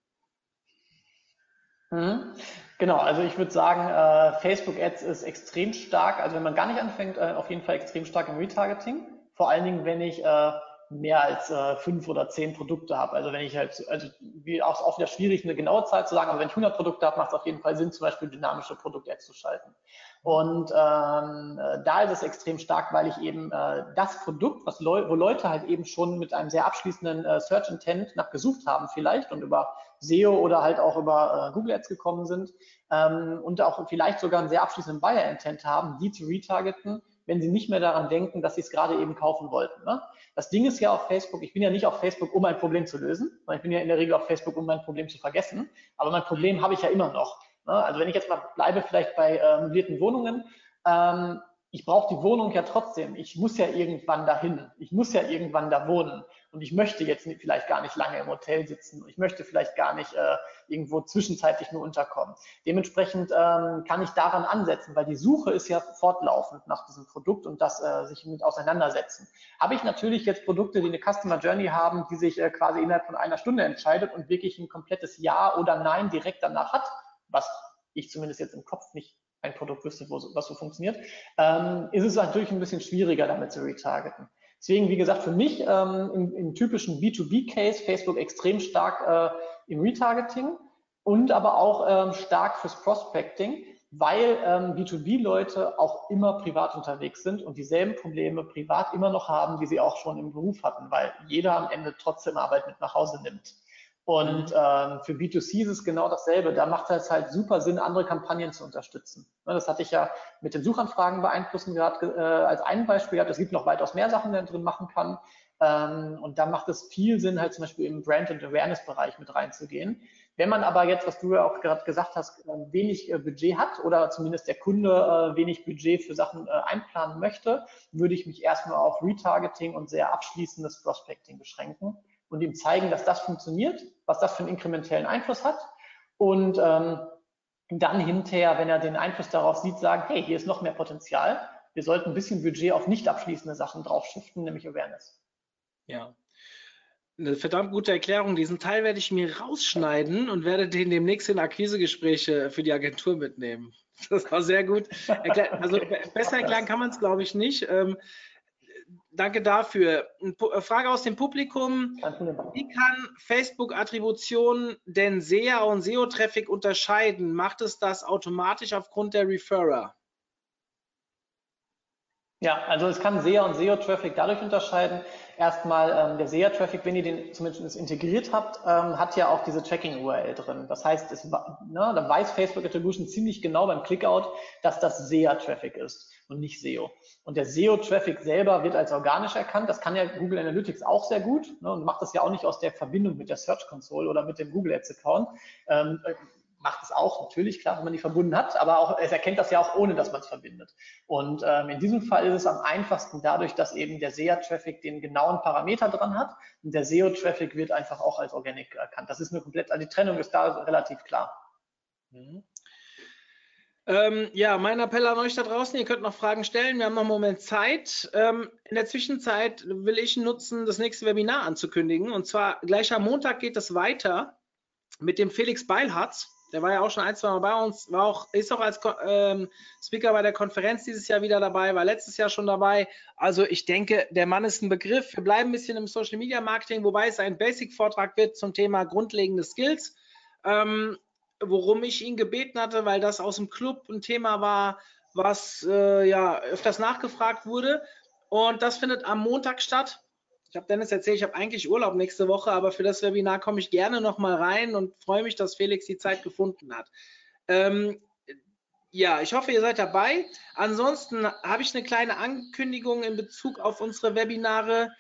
Speaker 2: Mhm. Genau, also ich würde sagen, äh, Facebook Ads ist extrem stark. Also wenn man gar nicht anfängt, äh, auf jeden Fall extrem stark im Retargeting. Vor allen Dingen, wenn ich äh, mehr als äh, fünf oder zehn Produkte habe. Also wenn ich halt, also wie auch, auch wieder schwierig, eine genaue Zahl zu sagen, aber wenn ich 100 Produkte habe, macht es auf jeden Fall Sinn, zum Beispiel dynamische Produkt-Ads zu schalten. Und ähm, äh, da ist es extrem stark, weil ich eben äh, das Produkt, was Leu wo Leute halt eben schon mit einem sehr abschließenden äh, Search Intent nachgesucht haben vielleicht und über SEO oder halt auch über äh, Google Ads gekommen sind ähm, und auch vielleicht sogar einen sehr abschließenden Buyer Intent haben, die zu retargeten, wenn sie nicht mehr daran denken, dass sie es gerade eben kaufen wollten. Ne? Das Ding ist ja auf Facebook, ich bin ja nicht auf Facebook, um ein Problem zu lösen, sondern ich bin ja in der Regel auf Facebook, um mein Problem zu vergessen. Aber mein Problem habe ich ja immer noch. Ne? Also wenn ich jetzt mal bleibe vielleicht bei äh, möblierten Wohnungen, ähm, ich brauche die Wohnung ja trotzdem. Ich muss ja irgendwann dahin. Ich muss ja irgendwann da wohnen. Und ich möchte jetzt vielleicht gar nicht lange im Hotel sitzen. Ich möchte vielleicht gar nicht äh, irgendwo zwischenzeitlich nur unterkommen. Dementsprechend ähm, kann ich daran ansetzen, weil die Suche ist ja fortlaufend nach diesem Produkt und das äh, sich mit auseinandersetzen. Habe ich natürlich jetzt Produkte, die eine Customer Journey haben, die sich äh, quasi innerhalb von einer Stunde entscheidet und wirklich ein komplettes Ja oder Nein direkt danach hat, was ich zumindest jetzt im Kopf nicht ein Produkt wüsste, wo, was so funktioniert, ähm, ist es natürlich ein bisschen schwieriger, damit zu retargeten. Deswegen, wie gesagt, für mich ähm, im, im, typischen B2B-Case Facebook extrem stark äh, im Retargeting und aber auch ähm, stark fürs Prospecting, weil ähm, B2B-Leute auch immer privat unterwegs sind und dieselben Probleme privat immer noch haben, die sie auch schon im Beruf hatten, weil jeder am Ende trotzdem Arbeit mit nach Hause nimmt. Und ähm, für B2C ist es genau dasselbe. Da macht es halt super Sinn, andere Kampagnen zu unterstützen. Ne, das hatte ich ja mit den Suchanfragen beeinflussen gerade äh, als ein Beispiel gehabt. Es gibt noch weitaus mehr Sachen, die man drin machen kann. Ähm, und da macht es viel Sinn, halt zum Beispiel im Brand- und Awareness-Bereich mit reinzugehen. Wenn man aber jetzt, was du ja auch gerade gesagt hast, äh, wenig äh, Budget hat oder zumindest der Kunde äh, wenig Budget für Sachen einplanen möchte, würde ich mich erstmal auf Retargeting und sehr abschließendes Prospecting beschränken und ihm zeigen, dass das funktioniert, was das für einen inkrementellen Einfluss hat und ähm, dann hinterher, wenn er den Einfluss darauf sieht, sagen, hey, hier ist noch mehr Potenzial. Wir sollten ein bisschen Budget auf nicht abschließende Sachen drauf shiften, nämlich Awareness.
Speaker 1: Ja. Eine verdammt gute Erklärung. Diesen Teil werde ich mir rausschneiden und werde den demnächst in Akquisegespräche für die Agentur mitnehmen. Das war sehr gut. Also besser erklären kann man es, glaube ich, nicht. Danke dafür. Eine äh, Frage aus dem Publikum. Wie kann Facebook-Attribution denn SEA und SEO-Traffic unterscheiden? Macht es das automatisch aufgrund der Referrer?
Speaker 2: Ja, also es kann SEA und SEO-Traffic dadurch unterscheiden. Erstmal ähm, der SEA-Traffic, wenn ihr den zumindest integriert habt, ähm, hat ja auch diese Tracking-URL drin. Das heißt, es, ne, da weiß Facebook Attribution ziemlich genau beim Clickout, dass das SEA-Traffic ist und nicht SEO. Und der SEO-Traffic selber wird als organisch erkannt. Das kann ja Google Analytics auch sehr gut ne, und macht das ja auch nicht aus der Verbindung mit der Search Console oder mit dem Google Ads Account. Ähm, macht es auch, natürlich, klar, wenn man die verbunden hat, aber auch, es erkennt das ja auch ohne, dass man es verbindet. Und ähm, in diesem Fall ist es am einfachsten dadurch, dass eben der SEA-Traffic den genauen Parameter dran hat und der SEO-Traffic wird einfach auch als Organic erkannt. Das ist eine komplett, also die Trennung ist da relativ klar.
Speaker 1: Mhm. Ähm, ja, mein Appell an euch da draußen, ihr könnt noch Fragen stellen. Wir haben noch einen Moment Zeit. Ähm, in der Zwischenzeit will ich nutzen, das nächste Webinar anzukündigen. Und zwar gleich am Montag geht es weiter mit dem Felix Beilharz. Der war ja auch schon ein, zwei Mal bei uns, war auch, ist auch als ähm, Speaker bei der Konferenz dieses Jahr wieder dabei, war letztes Jahr schon dabei. Also ich denke, der Mann ist ein Begriff. Wir bleiben ein bisschen im Social Media Marketing, wobei es ein Basic-Vortrag wird zum Thema grundlegende Skills. Ähm, worum ich ihn gebeten hatte, weil das aus dem Club ein Thema war, was äh, ja öfters nachgefragt wurde. Und das findet am Montag statt ich habe Dennis erzählt, ich habe eigentlich Urlaub nächste Woche, aber für das Webinar komme ich gerne nochmal rein und freue mich, dass Felix die Zeit gefunden hat. Ähm, ja, ich hoffe, ihr seid dabei. Ansonsten habe ich eine kleine Ankündigung in Bezug auf unsere Webinare.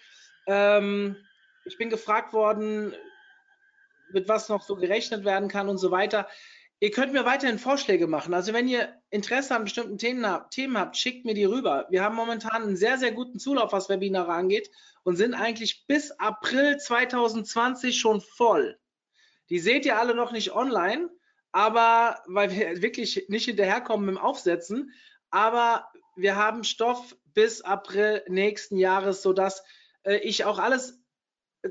Speaker 1: Ähm, ich bin gefragt worden, mit was noch so gerechnet werden kann und so weiter. Ihr könnt mir weiterhin Vorschläge machen. Also wenn ihr Interesse an bestimmten Themen habt, Themen habt, schickt mir die rüber. Wir haben momentan einen sehr, sehr guten Zulauf, was Webinare angeht und sind eigentlich bis April 2020 schon voll. Die seht ihr alle noch nicht online, aber weil wir wirklich nicht hinterherkommen dem Aufsetzen. Aber wir haben Stoff bis April nächsten Jahres, sodass äh, ich auch alles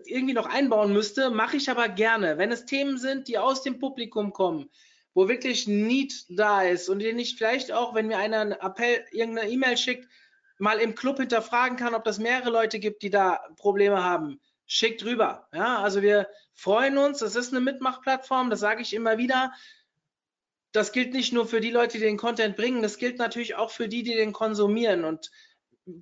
Speaker 1: irgendwie noch einbauen müsste, mache ich aber gerne. Wenn es Themen sind, die aus dem Publikum kommen, wo wirklich Need da ist und ihr nicht vielleicht auch, wenn mir einer einen Appell, irgendeine E-Mail schickt, mal im Club hinterfragen kann, ob das mehrere Leute gibt, die da Probleme haben, schickt rüber. Ja, also wir freuen uns. Es ist eine Mitmachplattform, das sage ich immer wieder. Das gilt nicht nur für die Leute, die den Content bringen, das gilt natürlich auch für die, die den konsumieren. Und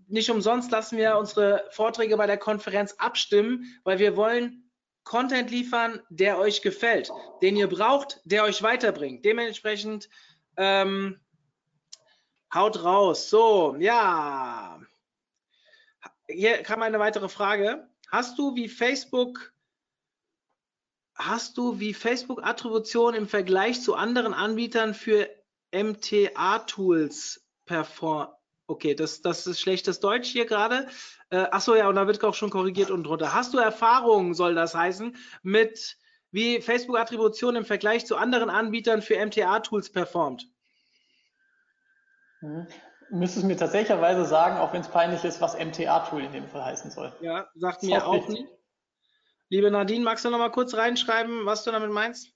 Speaker 1: nicht umsonst lassen wir unsere Vorträge bei der Konferenz abstimmen, weil wir wollen Content liefern, der euch gefällt, den ihr braucht, der euch weiterbringt. Dementsprechend ähm, haut raus. So, ja. Hier kam eine weitere Frage. Hast du wie Facebook hast du wie Facebook Attribution im Vergleich zu anderen Anbietern für MTA-Tools performt? Okay, das, das ist schlechtes Deutsch hier gerade. Äh, achso, ja, und da wird auch schon korrigiert und drunter. Hast du Erfahrungen, soll das heißen, mit wie Facebook Attribution im Vergleich zu anderen Anbietern für MTA-Tools performt?
Speaker 2: Mhm. Müsstest du mir tatsächlicherweise sagen, auch wenn es peinlich ist, was MTA-Tool in dem Fall heißen soll.
Speaker 1: Ja, sagt mir auch nicht. Liebe Nadine, magst du noch mal kurz reinschreiben, was du damit meinst?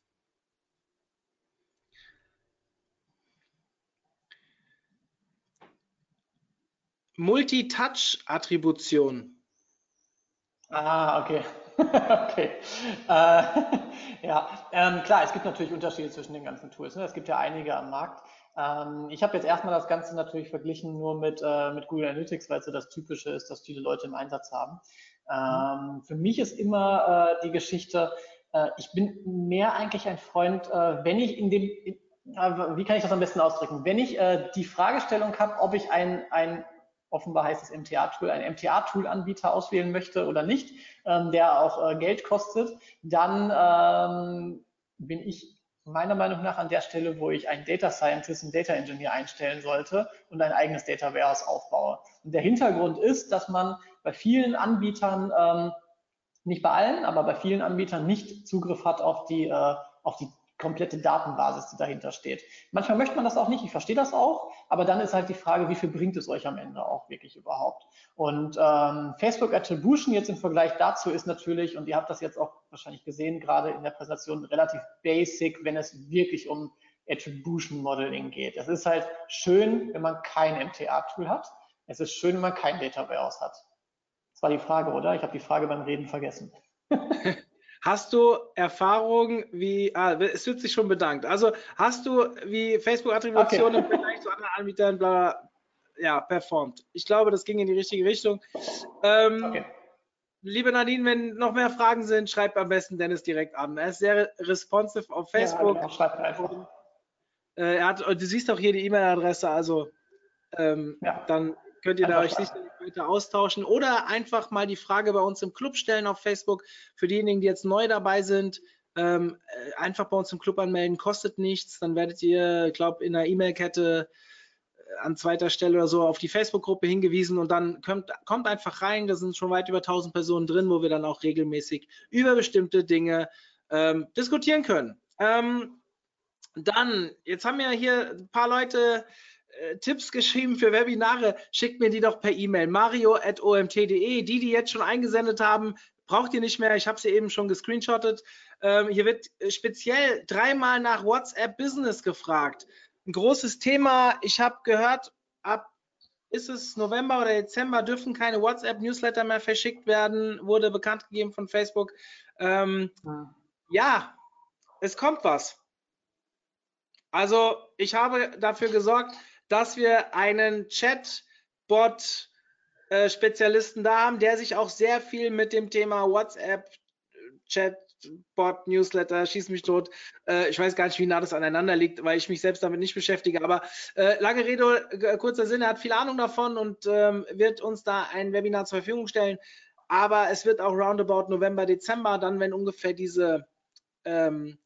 Speaker 1: Multitouch-Attribution.
Speaker 2: Ah, okay. okay. Äh, ja, ähm, klar, es gibt natürlich Unterschiede zwischen den ganzen Tools. Ne? Es gibt ja einige am Markt. Ähm, ich habe jetzt erstmal das Ganze natürlich verglichen nur mit, äh, mit Google Analytics, weil es so das Typische ist, dass viele Leute im Einsatz haben. Ähm, mhm. Für mich ist immer äh, die Geschichte, äh, ich bin mehr eigentlich ein Freund, äh, wenn ich in dem, in, äh, wie kann ich das am besten ausdrücken? Wenn ich die Fragestellung habe, ob ich ein, ein offenbar heißt es MTA-Tool, ein MTA-Tool-Anbieter auswählen möchte oder nicht, ähm, der auch äh, Geld kostet, dann ähm, bin ich meiner Meinung nach an der Stelle, wo ich einen Data Scientist, einen Data Engineer einstellen sollte und ein eigenes Data Warehouse aufbaue. Und der Hintergrund ist, dass man bei vielen Anbietern, ähm, nicht bei allen, aber bei vielen Anbietern nicht Zugriff hat auf die, äh, auf die komplette Datenbasis, die dahinter steht. Manchmal möchte man das auch nicht, ich verstehe das auch, aber dann ist halt die Frage, wie viel bringt es euch am Ende auch wirklich überhaupt? Und ähm, Facebook Attribution jetzt im Vergleich dazu ist natürlich, und ihr habt das jetzt auch wahrscheinlich gesehen, gerade in der Präsentation relativ basic, wenn es wirklich um Attribution Modeling geht. Es ist halt schön, wenn man kein MTA-Tool hat. Es ist schön, wenn man kein Data Warehouse hat. Das war die Frage, oder? Ich habe die Frage beim Reden vergessen.
Speaker 1: Hast du Erfahrungen wie, ah, es wird sich schon bedankt. Also hast du wie Facebook-Attribution okay. im Vergleich zu anderen Anbietern bla, ja, performt? Ich glaube, das ging in die richtige Richtung. Ähm, okay. Liebe Nadine, wenn noch mehr Fragen sind, schreibt am besten Dennis direkt an. Er ist sehr responsive auf Facebook. Ja, schreibt einfach. Äh, er hat, du siehst auch hier die E-Mail-Adresse, also ähm, ja. dann könnt ihr da euch sicherlich weiter austauschen oder einfach mal die Frage bei uns im Club stellen auf Facebook. Für diejenigen, die jetzt neu dabei sind, ähm, äh, einfach bei uns im Club anmelden, kostet nichts. Dann werdet ihr, ich glaube, in der E-Mail-Kette äh, an zweiter Stelle oder so auf die Facebook-Gruppe hingewiesen und dann kommt, kommt einfach rein. Da sind schon weit über 1000 Personen drin, wo wir dann auch regelmäßig über bestimmte Dinge ähm, diskutieren können. Ähm, dann, jetzt haben wir hier ein paar Leute äh, Tipps geschrieben für Webinare, schickt mir die doch per E-Mail. mario.omt.de. Die, die jetzt schon eingesendet haben, braucht ihr nicht mehr. Ich habe sie eben schon gescreenshottet. Ähm, hier wird speziell dreimal nach WhatsApp Business gefragt. Ein großes Thema. Ich habe gehört, ab ist es November oder Dezember dürfen keine WhatsApp-Newsletter mehr verschickt werden, wurde bekannt gegeben von Facebook. Ähm, ja. ja, es kommt was. Also ich habe dafür gesorgt, dass wir einen Chatbot-Spezialisten da haben, der sich auch sehr viel mit dem Thema WhatsApp, Chatbot, Newsletter, schieß mich tot. Äh, ich weiß gar nicht, wie nah das aneinander liegt, weil ich mich selbst damit nicht beschäftige. Aber äh, lange Rede, äh, kurzer Sinn, er hat viel Ahnung davon und ähm, wird uns da ein Webinar zur Verfügung stellen. Aber es wird auch roundabout November, Dezember, dann, wenn ungefähr diese ähm,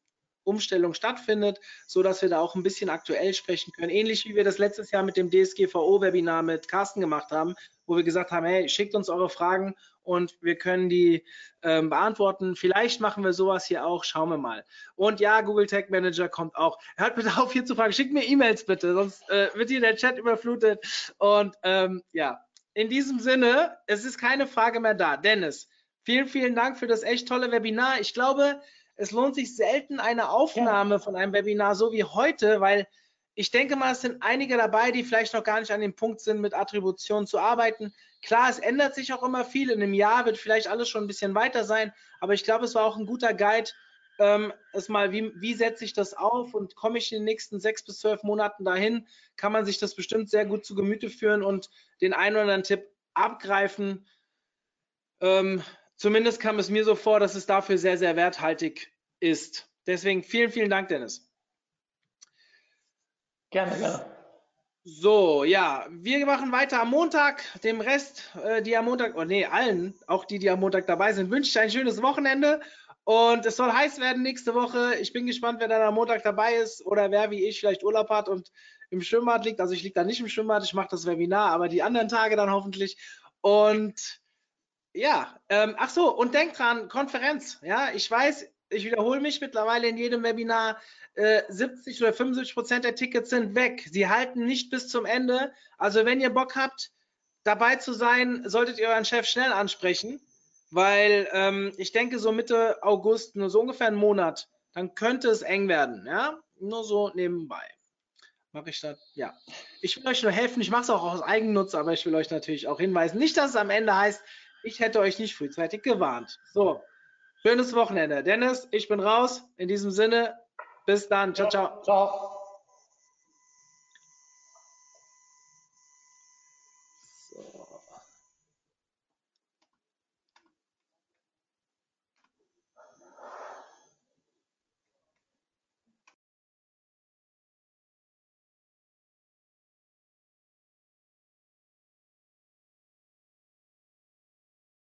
Speaker 1: Umstellung stattfindet, so dass wir da auch ein bisschen aktuell sprechen können. Ähnlich wie wir das letztes Jahr mit dem DSGVO-Webinar mit Carsten gemacht haben, wo wir gesagt haben, hey, schickt uns eure Fragen und wir können die ähm, beantworten. Vielleicht machen wir sowas hier auch, schauen wir mal. Und ja, Google Tag Manager kommt auch. Hört bitte auf, hier zu fragen. Schickt mir E-Mails bitte, sonst äh, wird hier der Chat überflutet. Und ähm, ja, in diesem Sinne, es ist keine Frage mehr da. Dennis, vielen, vielen Dank für das echt tolle Webinar. Ich glaube, es lohnt sich selten eine Aufnahme ja. von einem Webinar so wie heute, weil ich denke mal, es sind einige dabei, die vielleicht noch gar nicht an dem Punkt sind, mit Attribution zu arbeiten. Klar, es ändert sich auch immer viel. In einem Jahr wird vielleicht alles schon ein bisschen weiter sein, aber ich glaube, es war auch ein guter Guide, ähm, es mal, wie, wie setze ich das auf und komme ich in den nächsten sechs bis zwölf Monaten dahin, kann man sich das bestimmt sehr gut zu Gemüte führen und den einen oder anderen Tipp abgreifen. Ähm, zumindest kam es mir so vor, dass es dafür sehr, sehr werthaltig ist. Deswegen vielen, vielen Dank, Dennis.
Speaker 2: Gerne, gerne.
Speaker 1: So, ja, wir machen weiter am Montag. Dem Rest, äh, die am Montag, oh nee, allen, auch die, die am Montag dabei sind, wünsche ich ein schönes Wochenende. Und es soll heiß werden nächste Woche. Ich bin gespannt, wer dann am Montag dabei ist oder wer wie ich vielleicht Urlaub hat und im Schwimmbad liegt. Also ich liege da nicht im Schwimmbad, ich mache das Webinar, aber die anderen Tage dann hoffentlich. Und ja, ähm, ach so, und denkt dran, Konferenz. Ja, ich weiß, ich wiederhole mich mittlerweile in jedem Webinar, äh, 70 oder 75 Prozent der Tickets sind weg. Sie halten nicht bis zum Ende. Also wenn ihr Bock habt, dabei zu sein, solltet ihr euren Chef schnell ansprechen, weil ähm, ich denke, so Mitte August, nur so ungefähr einen Monat, dann könnte es eng werden. Ja, nur so nebenbei. Mache ich das? Ja. Ich will euch nur helfen. Ich mache es auch aus Eigennutz, aber ich will euch natürlich auch hinweisen. Nicht, dass es am Ende heißt, ich hätte euch nicht frühzeitig gewarnt. So, schönes Wochenende. Dennis, ich bin raus. In diesem Sinne, bis dann. Ciao, ciao. Ciao.